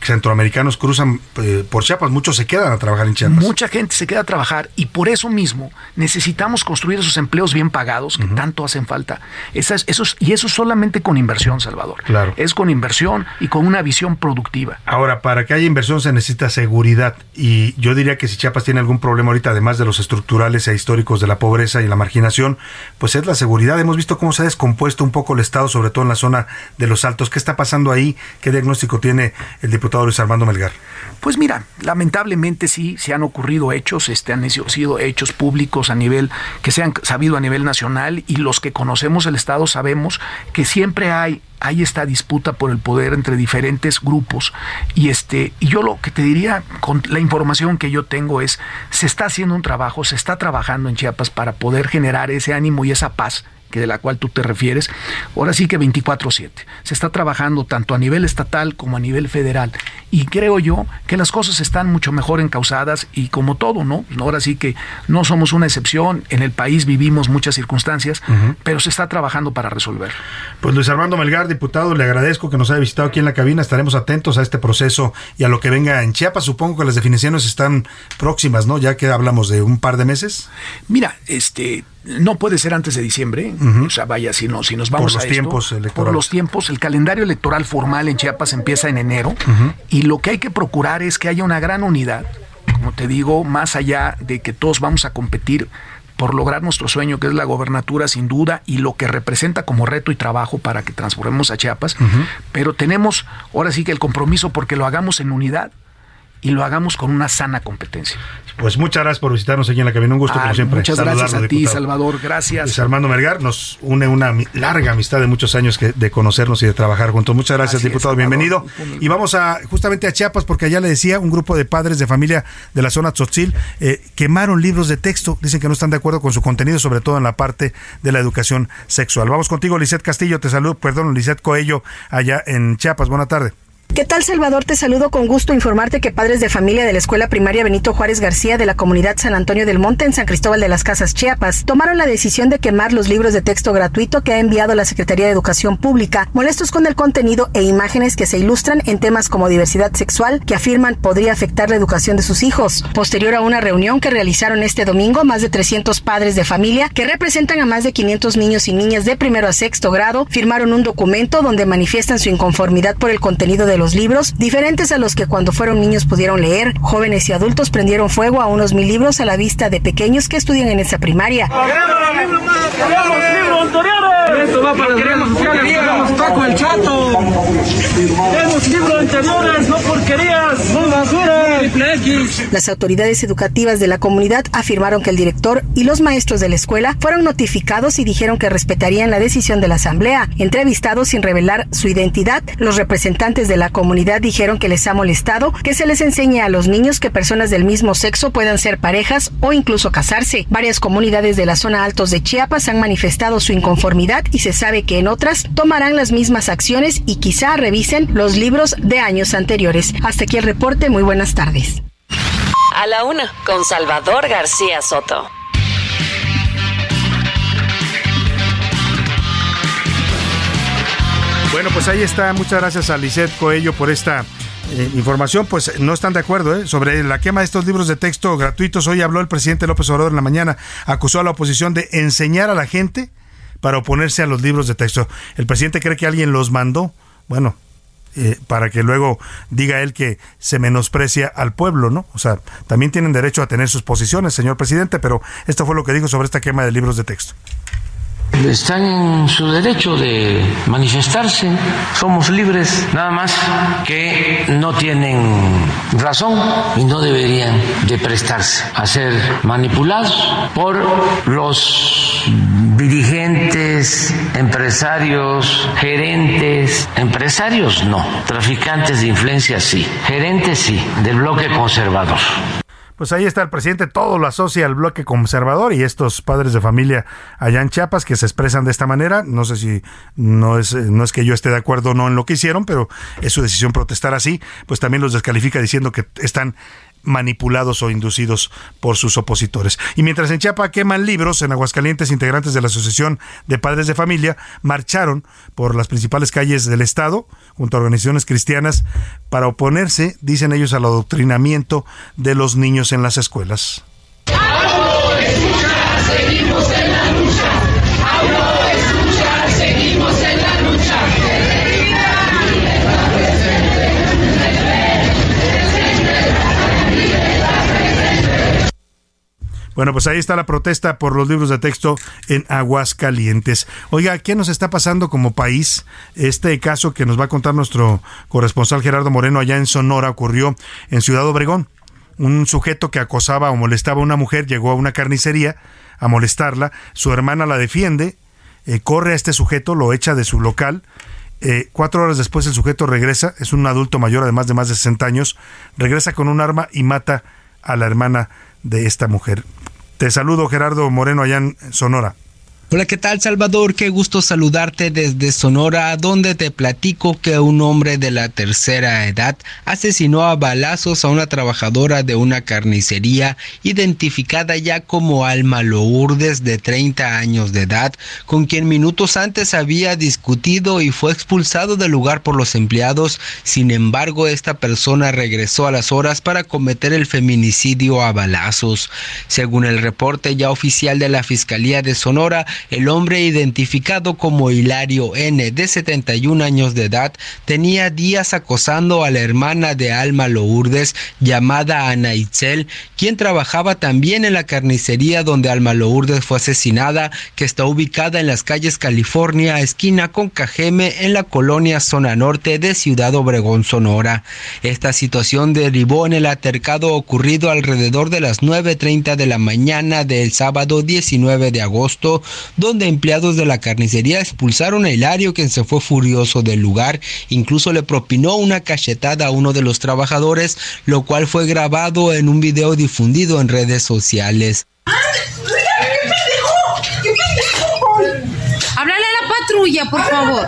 centroamericanos cruzan eh, por Chiapas muchos se quedan a trabajar Mucha gente se queda a trabajar y por eso mismo necesitamos construir esos empleos bien pagados que tanto hacen falta. Esas, esos, y eso solamente con inversión, Salvador. Claro. Es con inversión y con una visión productiva. Ahora, para que haya inversión se necesita seguridad. Y yo diría que si Chiapas tiene algún problema ahorita, además de los estructurales e históricos de la pobreza y la marginación, pues es la seguridad. Hemos visto cómo se ha descompuesto un poco el Estado, sobre todo en la zona de los Altos. ¿Qué está pasando ahí? ¿Qué diagnóstico tiene el diputado Luis Armando Melgar? Pues mira, lamentablemente sí, se han ocurrido hechos, este, han sido hechos públicos a nivel, que se han sabido a nivel nacional y los que conocemos el Estado sabemos que siempre hay hay esta disputa por el poder entre diferentes grupos. Y este y yo lo que te diría con la información que yo tengo es se está haciendo un trabajo, se está trabajando en Chiapas para poder generar ese ánimo y esa paz de la cual tú te refieres, ahora sí que 24/7. Se está trabajando tanto a nivel estatal como a nivel federal. Y creo yo que las cosas están mucho mejor encausadas y como todo, ¿no? Ahora sí que no somos una excepción, en el país vivimos muchas circunstancias, pero se está trabajando para resolver. Pues Luis Armando Melgar, diputado, le agradezco que nos haya visitado aquí en la cabina, estaremos atentos a este proceso y a lo que venga en Chiapas. Supongo que las definiciones están próximas, ¿no? Ya que hablamos de un par de meses. Mira, este no puede ser antes de diciembre, o sea, vaya, si, no, si nos vamos por los a tiempos electorales. Por los tiempos, el calendario electoral formal en Chiapas empieza en enero. Y lo que hay que procurar es que haya una gran unidad, como te digo, más allá de que todos vamos a competir por lograr nuestro sueño, que es la gobernatura sin duda, y lo que representa como reto y trabajo para que transformemos a Chiapas, pero tenemos ahora sí que el compromiso porque lo hagamos en unidad y lo hagamos con una sana competencia. Pues muchas gracias por visitarnos aquí en la cabina. Un gusto, como ah, siempre. Muchas gracias a ti, Salvador. Gracias. Armando Melgar nos une una larga amistad de muchos años que, de conocernos y de trabajar juntos. Muchas gracias, diputado. Bienvenido. Y vamos a justamente a Chiapas, porque allá le decía un grupo de padres de familia de la zona Tzotzil eh, quemaron libros de texto. Dicen que no están de acuerdo con su contenido, sobre todo en la parte de la educación sexual. Vamos contigo, Lisette Castillo. Te saludo, perdón, Lisette Coello, allá en Chiapas. Buena tarde. ¿Qué tal, Salvador? Te saludo con gusto informarte que padres de familia de la Escuela Primaria Benito Juárez García de la comunidad San Antonio del Monte en San Cristóbal de las Casas, Chiapas, tomaron la decisión de quemar los libros de texto gratuito que ha enviado la Secretaría de Educación Pública, molestos con el contenido e imágenes que se ilustran en temas como diversidad sexual que afirman podría afectar la educación de sus hijos. Posterior a una reunión que realizaron este domingo, más de 300 padres de familia que representan a más de 500 niños y niñas de primero a sexto grado firmaron un documento donde manifiestan su inconformidad por el contenido de los los libros, diferentes a los que cuando fueron niños pudieron leer. Jóvenes y adultos prendieron fuego a unos mil libros a la vista de pequeños que estudian en esa primaria. Esto va para Paco el Chato. Tenemos libros anteriores, no porquerías, no basura. Las autoridades educativas de la comunidad afirmaron que el director y los maestros de la escuela fueron notificados y dijeron que respetarían la decisión de la asamblea. Entrevistados sin revelar su identidad, los representantes de la comunidad dijeron que les ha molestado que se les enseñe a los niños que personas del mismo sexo puedan ser parejas o incluso casarse. Varias comunidades de la zona altos de Chiapas han manifestado su inconformidad y se sabe que en otras tomarán las mismas acciones y quizá revisen los libros de años anteriores. Hasta aquí el reporte. Muy buenas tardes. A la una, con Salvador García Soto. Bueno, pues ahí está. Muchas gracias a Lisette Coello por esta eh, información. Pues no están de acuerdo ¿eh? sobre la quema de estos libros de texto gratuitos. Hoy habló el presidente López Obrador en la mañana. Acusó a la oposición de enseñar a la gente para oponerse a los libros de texto. El presidente cree que alguien los mandó. Bueno, eh, para que luego diga él que se menosprecia al pueblo, ¿no? O sea, también tienen derecho a tener sus posiciones, señor presidente, pero esto fue lo que dijo sobre esta quema de libros de texto. Están en su derecho de manifestarse, somos libres, nada más que no tienen razón y no deberían de prestarse a ser manipulados por los dirigentes, empresarios, gerentes, empresarios no, traficantes de influencia sí, gerentes sí, del bloque conservador. Pues ahí está el presidente, todo lo asocia al bloque conservador y estos padres de familia allá en Chiapas que se expresan de esta manera. No sé si no es, no es que yo esté de acuerdo o no en lo que hicieron, pero es su decisión protestar así. Pues también los descalifica diciendo que están manipulados o inducidos por sus opositores. Y mientras en Chiapa queman libros, en Aguascalientes integrantes de la Asociación de Padres de Familia marcharon por las principales calles del Estado junto a organizaciones cristianas para oponerse, dicen ellos, al adoctrinamiento de los niños en las escuelas. Bueno, pues ahí está la protesta por los libros de texto en Aguascalientes. Oiga, ¿qué nos está pasando como país? Este caso que nos va a contar nuestro corresponsal Gerardo Moreno allá en Sonora ocurrió en Ciudad Obregón. Un sujeto que acosaba o molestaba a una mujer llegó a una carnicería a molestarla. Su hermana la defiende, eh, corre a este sujeto, lo echa de su local. Eh, cuatro horas después el sujeto regresa, es un adulto mayor, además de más de 60 años, regresa con un arma y mata a la hermana de esta mujer. Te saludo Gerardo Moreno allá Sonora. Hola, ¿qué tal Salvador? Qué gusto saludarte desde Sonora, donde te platico que un hombre de la tercera edad asesinó a balazos a una trabajadora de una carnicería identificada ya como Alma Lourdes de 30 años de edad, con quien minutos antes había discutido y fue expulsado del lugar por los empleados. Sin embargo, esta persona regresó a las horas para cometer el feminicidio a balazos. Según el reporte ya oficial de la Fiscalía de Sonora, el hombre identificado como Hilario N, de 71 años de edad, tenía días acosando a la hermana de Alma Lourdes, llamada Ana Itzel, quien trabajaba también en la carnicería donde Alma Lourdes fue asesinada, que está ubicada en las calles California, esquina con Cajeme, en la colonia zona norte de Ciudad Obregón, Sonora. Esta situación derivó en el altercado ocurrido alrededor de las 9.30 de la mañana del sábado 19 de agosto, donde empleados de la carnicería expulsaron a Hilario, quien se fue furioso del lugar, incluso le propinó una cachetada a uno de los trabajadores, lo cual fue grabado en un video difundido en redes sociales. Háblale a la patrulla, por favor.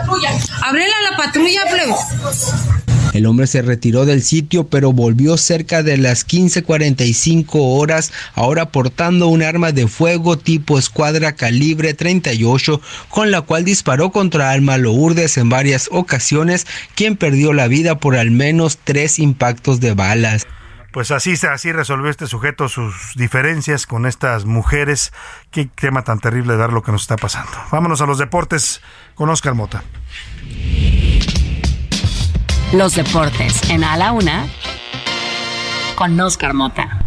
Háblale a la patrulla, please. El hombre se retiró del sitio pero volvió cerca de las 15:45 horas, ahora portando un arma de fuego tipo escuadra calibre 38, con la cual disparó contra Alma Lourdes en varias ocasiones, quien perdió la vida por al menos tres impactos de balas. Pues así, así resolvió este sujeto sus diferencias con estas mujeres. Qué tema tan terrible dar lo que nos está pasando. Vámonos a los deportes con Oscar Mota. Los deportes en A la Una con Oscar Mota.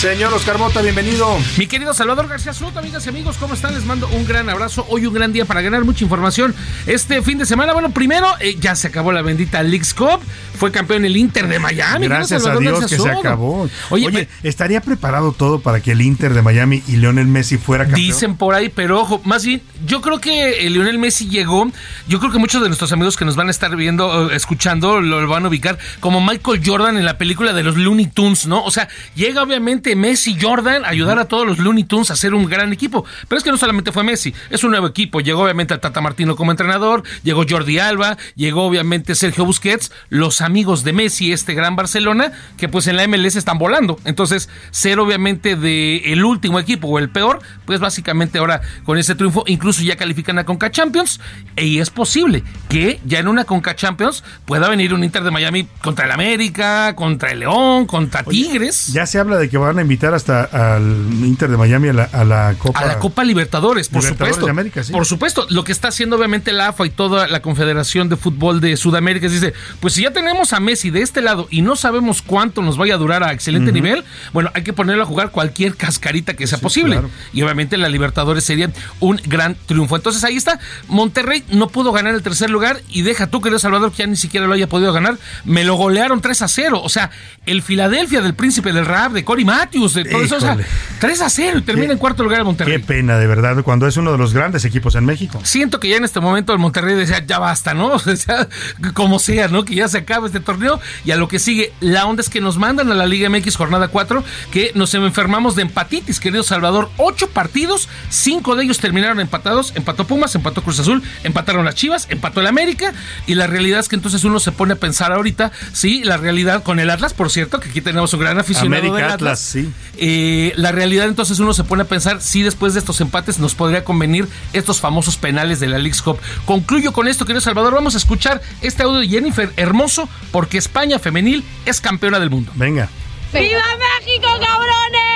Señor Oscar Mota, bienvenido. Mi querido Salvador García Soto, amigas y amigos, ¿cómo están? Les mando un gran abrazo. Hoy un gran día para ganar mucha información. Este fin de semana, bueno, primero eh, ya se acabó la bendita Leagues Cup. Fue campeón el Inter de Miami. Gracias a Dios que se acabó. Oye, ¿estaría preparado todo para que el Inter de Miami y Lionel Messi fuera campeón? Dicen por ahí, pero ojo, más bien, yo creo que Lionel Messi llegó. Yo creo que muchos de nuestros amigos que nos van a estar viendo, escuchando, lo van a ubicar como Michael Jordan en la película de los Looney Tunes, ¿no? O sea, llega obviamente Messi Jordan ayudar a todos los Looney Tunes a ser un gran equipo. Pero es que no solamente fue Messi, es un nuevo equipo. Llegó obviamente el Tata Martino como entrenador, llegó Jordi Alba, llegó obviamente Sergio Busquets, los amigos de Messi, este gran Barcelona, que pues en la MLS están volando. Entonces, ser obviamente de el último equipo o el peor, pues básicamente ahora con ese triunfo incluso ya califican a Conca Champions y es posible que ya en una Conca Champions pueda venir un Inter de Miami contra el América, contra el León, contra Tigres. Ya se habla de que van a invitar hasta al Inter de Miami a la, Copa. A la Copa Libertadores, por supuesto. Por supuesto. Lo que está haciendo obviamente la AFA y toda la Confederación de Fútbol de Sudamérica es dice, pues si ya tenemos a Messi de este lado y no sabemos cuánto nos vaya a durar a excelente nivel, bueno, hay que ponerlo a jugar cualquier cascarita que sea posible. Y obviamente la Libertadores sería un gran triunfo. Entonces ahí está. Monterrey no pudo ganar el tercer lugar y deja tú, querido Salvador, que ya ni siquiera lo haya podido ganar. Me lo golearon 3 a 0. O sea, el Filadelfia del príncipe del rap, de Cory Matthews, de todo eso. O sea, 3 a 0 y termina en cuarto lugar el Monterrey. Qué pena, de verdad, cuando es uno de los grandes equipos en México. Siento que ya en este momento el Monterrey decía, ya basta, ¿no? O sea, como sea, ¿no? Que ya se acabe este torneo y a lo que sigue. La onda es que nos mandan a la Liga MX jornada 4 que nos enfermamos de empatitis, querido Salvador. Ocho partidos, cinco de ellos terminaron empatados. Empató Pumas, empató Cruz Azul, empataron las Chivas, empató el América. Y la realidad es que entonces uno se pone a pensar ahorita, sí, la realidad con el Atlas, por cierto, que aquí tenemos un gran aficionado América, del Atlas. sí. Eh, la realidad entonces uno se pone a pensar si después de estos empates nos podría convenir estos famosos penales de la League Cup. Concluyo con esto, querido Salvador. Vamos a escuchar este audio de Jennifer Hermoso porque España femenil es campeona del mundo. Venga. ¡Viva México, cabrones!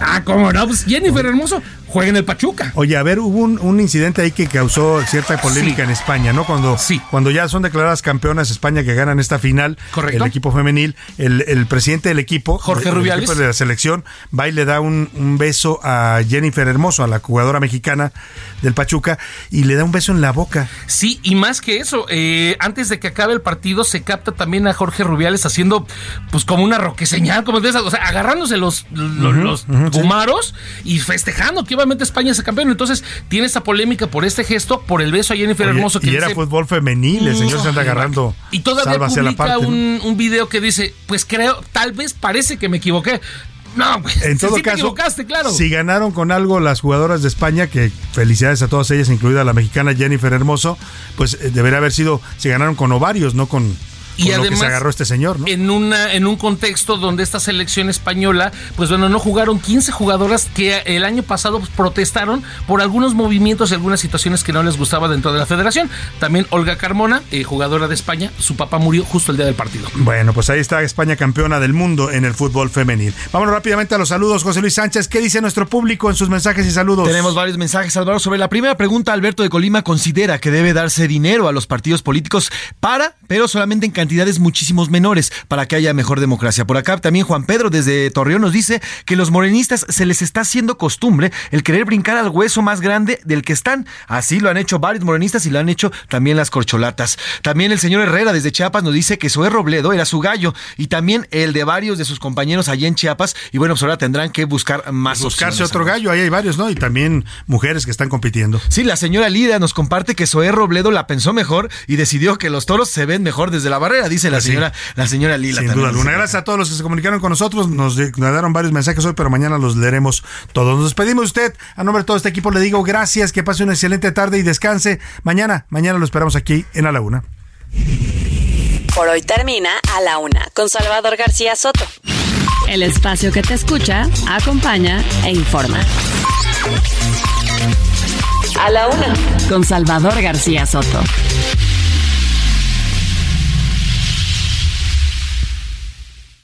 ah, cómo no, pues Jennifer Hermoso juega en el Pachuca. Oye, a ver, hubo un, incidente ahí que causó cierta polémica en España, ¿no? Cuando, sí. cuando ya son declaradas campeonas España que ganan esta final, Correcto. el equipo femenil, el, presidente del equipo, Jorge Rubiales, de la selección, va y le da un, beso a Jennifer Hermoso, a la jugadora mexicana del Pachuca, y le da un beso en la boca. Sí, y más que eso, eh, antes de que acabe el partido, se capta también a Jorge Rubiales haciendo, pues, como una roque señal, como de esas, o sea, agarrándose los, los, gumaros y festejando que España es campeón. Entonces tiene esa polémica por este gesto, por el beso a Jennifer Hermoso. Que y era fútbol femenil, el señor se anda agarrando. Y todavía publica un, un video que dice, pues creo, tal vez parece que me equivoqué. No, pues, en todo sí caso, claro. Si ganaron con algo las jugadoras de España, que felicidades a todas ellas, incluida la mexicana Jennifer Hermoso, pues eh, debería haber sido, si ganaron con ovarios, no con y además, se agarró este señor, ¿no? En, una, en un contexto donde esta selección española, pues bueno, no jugaron 15 jugadoras que el año pasado pues, protestaron por algunos movimientos y algunas situaciones que no les gustaba dentro de la federación. También Olga Carmona, eh, jugadora de España, su papá murió justo el día del partido. Bueno, pues ahí está España campeona del mundo en el fútbol femenil. Vámonos rápidamente a los saludos, José Luis Sánchez. ¿Qué dice nuestro público en sus mensajes y saludos? Tenemos varios mensajes, Álvaro. Sobre la primera pregunta, Alberto de Colima considera que debe darse dinero a los partidos políticos para, pero solamente en cantidades muchísimos menores para que haya mejor democracia. Por acá también Juan Pedro desde Torreón nos dice que los morenistas se les está haciendo costumbre el querer brincar al hueso más grande del que están. Así lo han hecho varios morenistas y lo han hecho también las corcholatas. También el señor Herrera desde Chiapas nos dice que Zoé Robledo era su gallo y también el de varios de sus compañeros allá en Chiapas. Y bueno, pues ahora tendrán que buscar más Buscarse otro gallo, ahí hay varios, ¿no? Y también mujeres que están compitiendo. Sí, la señora Lida nos comparte que Zoé Robledo la pensó mejor y decidió que los toros se ven mejor desde la barrera, dice la señora, la señora Lila. Sin duda alguna. Gracias a todos los que se comunicaron con nosotros. Nos, mandaron varios mensajes hoy, pero mañana los leeremos todos. Nos despedimos de usted. A nombre de todo este equipo le digo gracias, que pase una excelente tarde y descanse. Mañana, mañana lo esperamos aquí en A la Una. Por hoy termina A la Una con Salvador García Soto. El espacio que te escucha, acompaña e informa. A la Una con Salvador García Soto.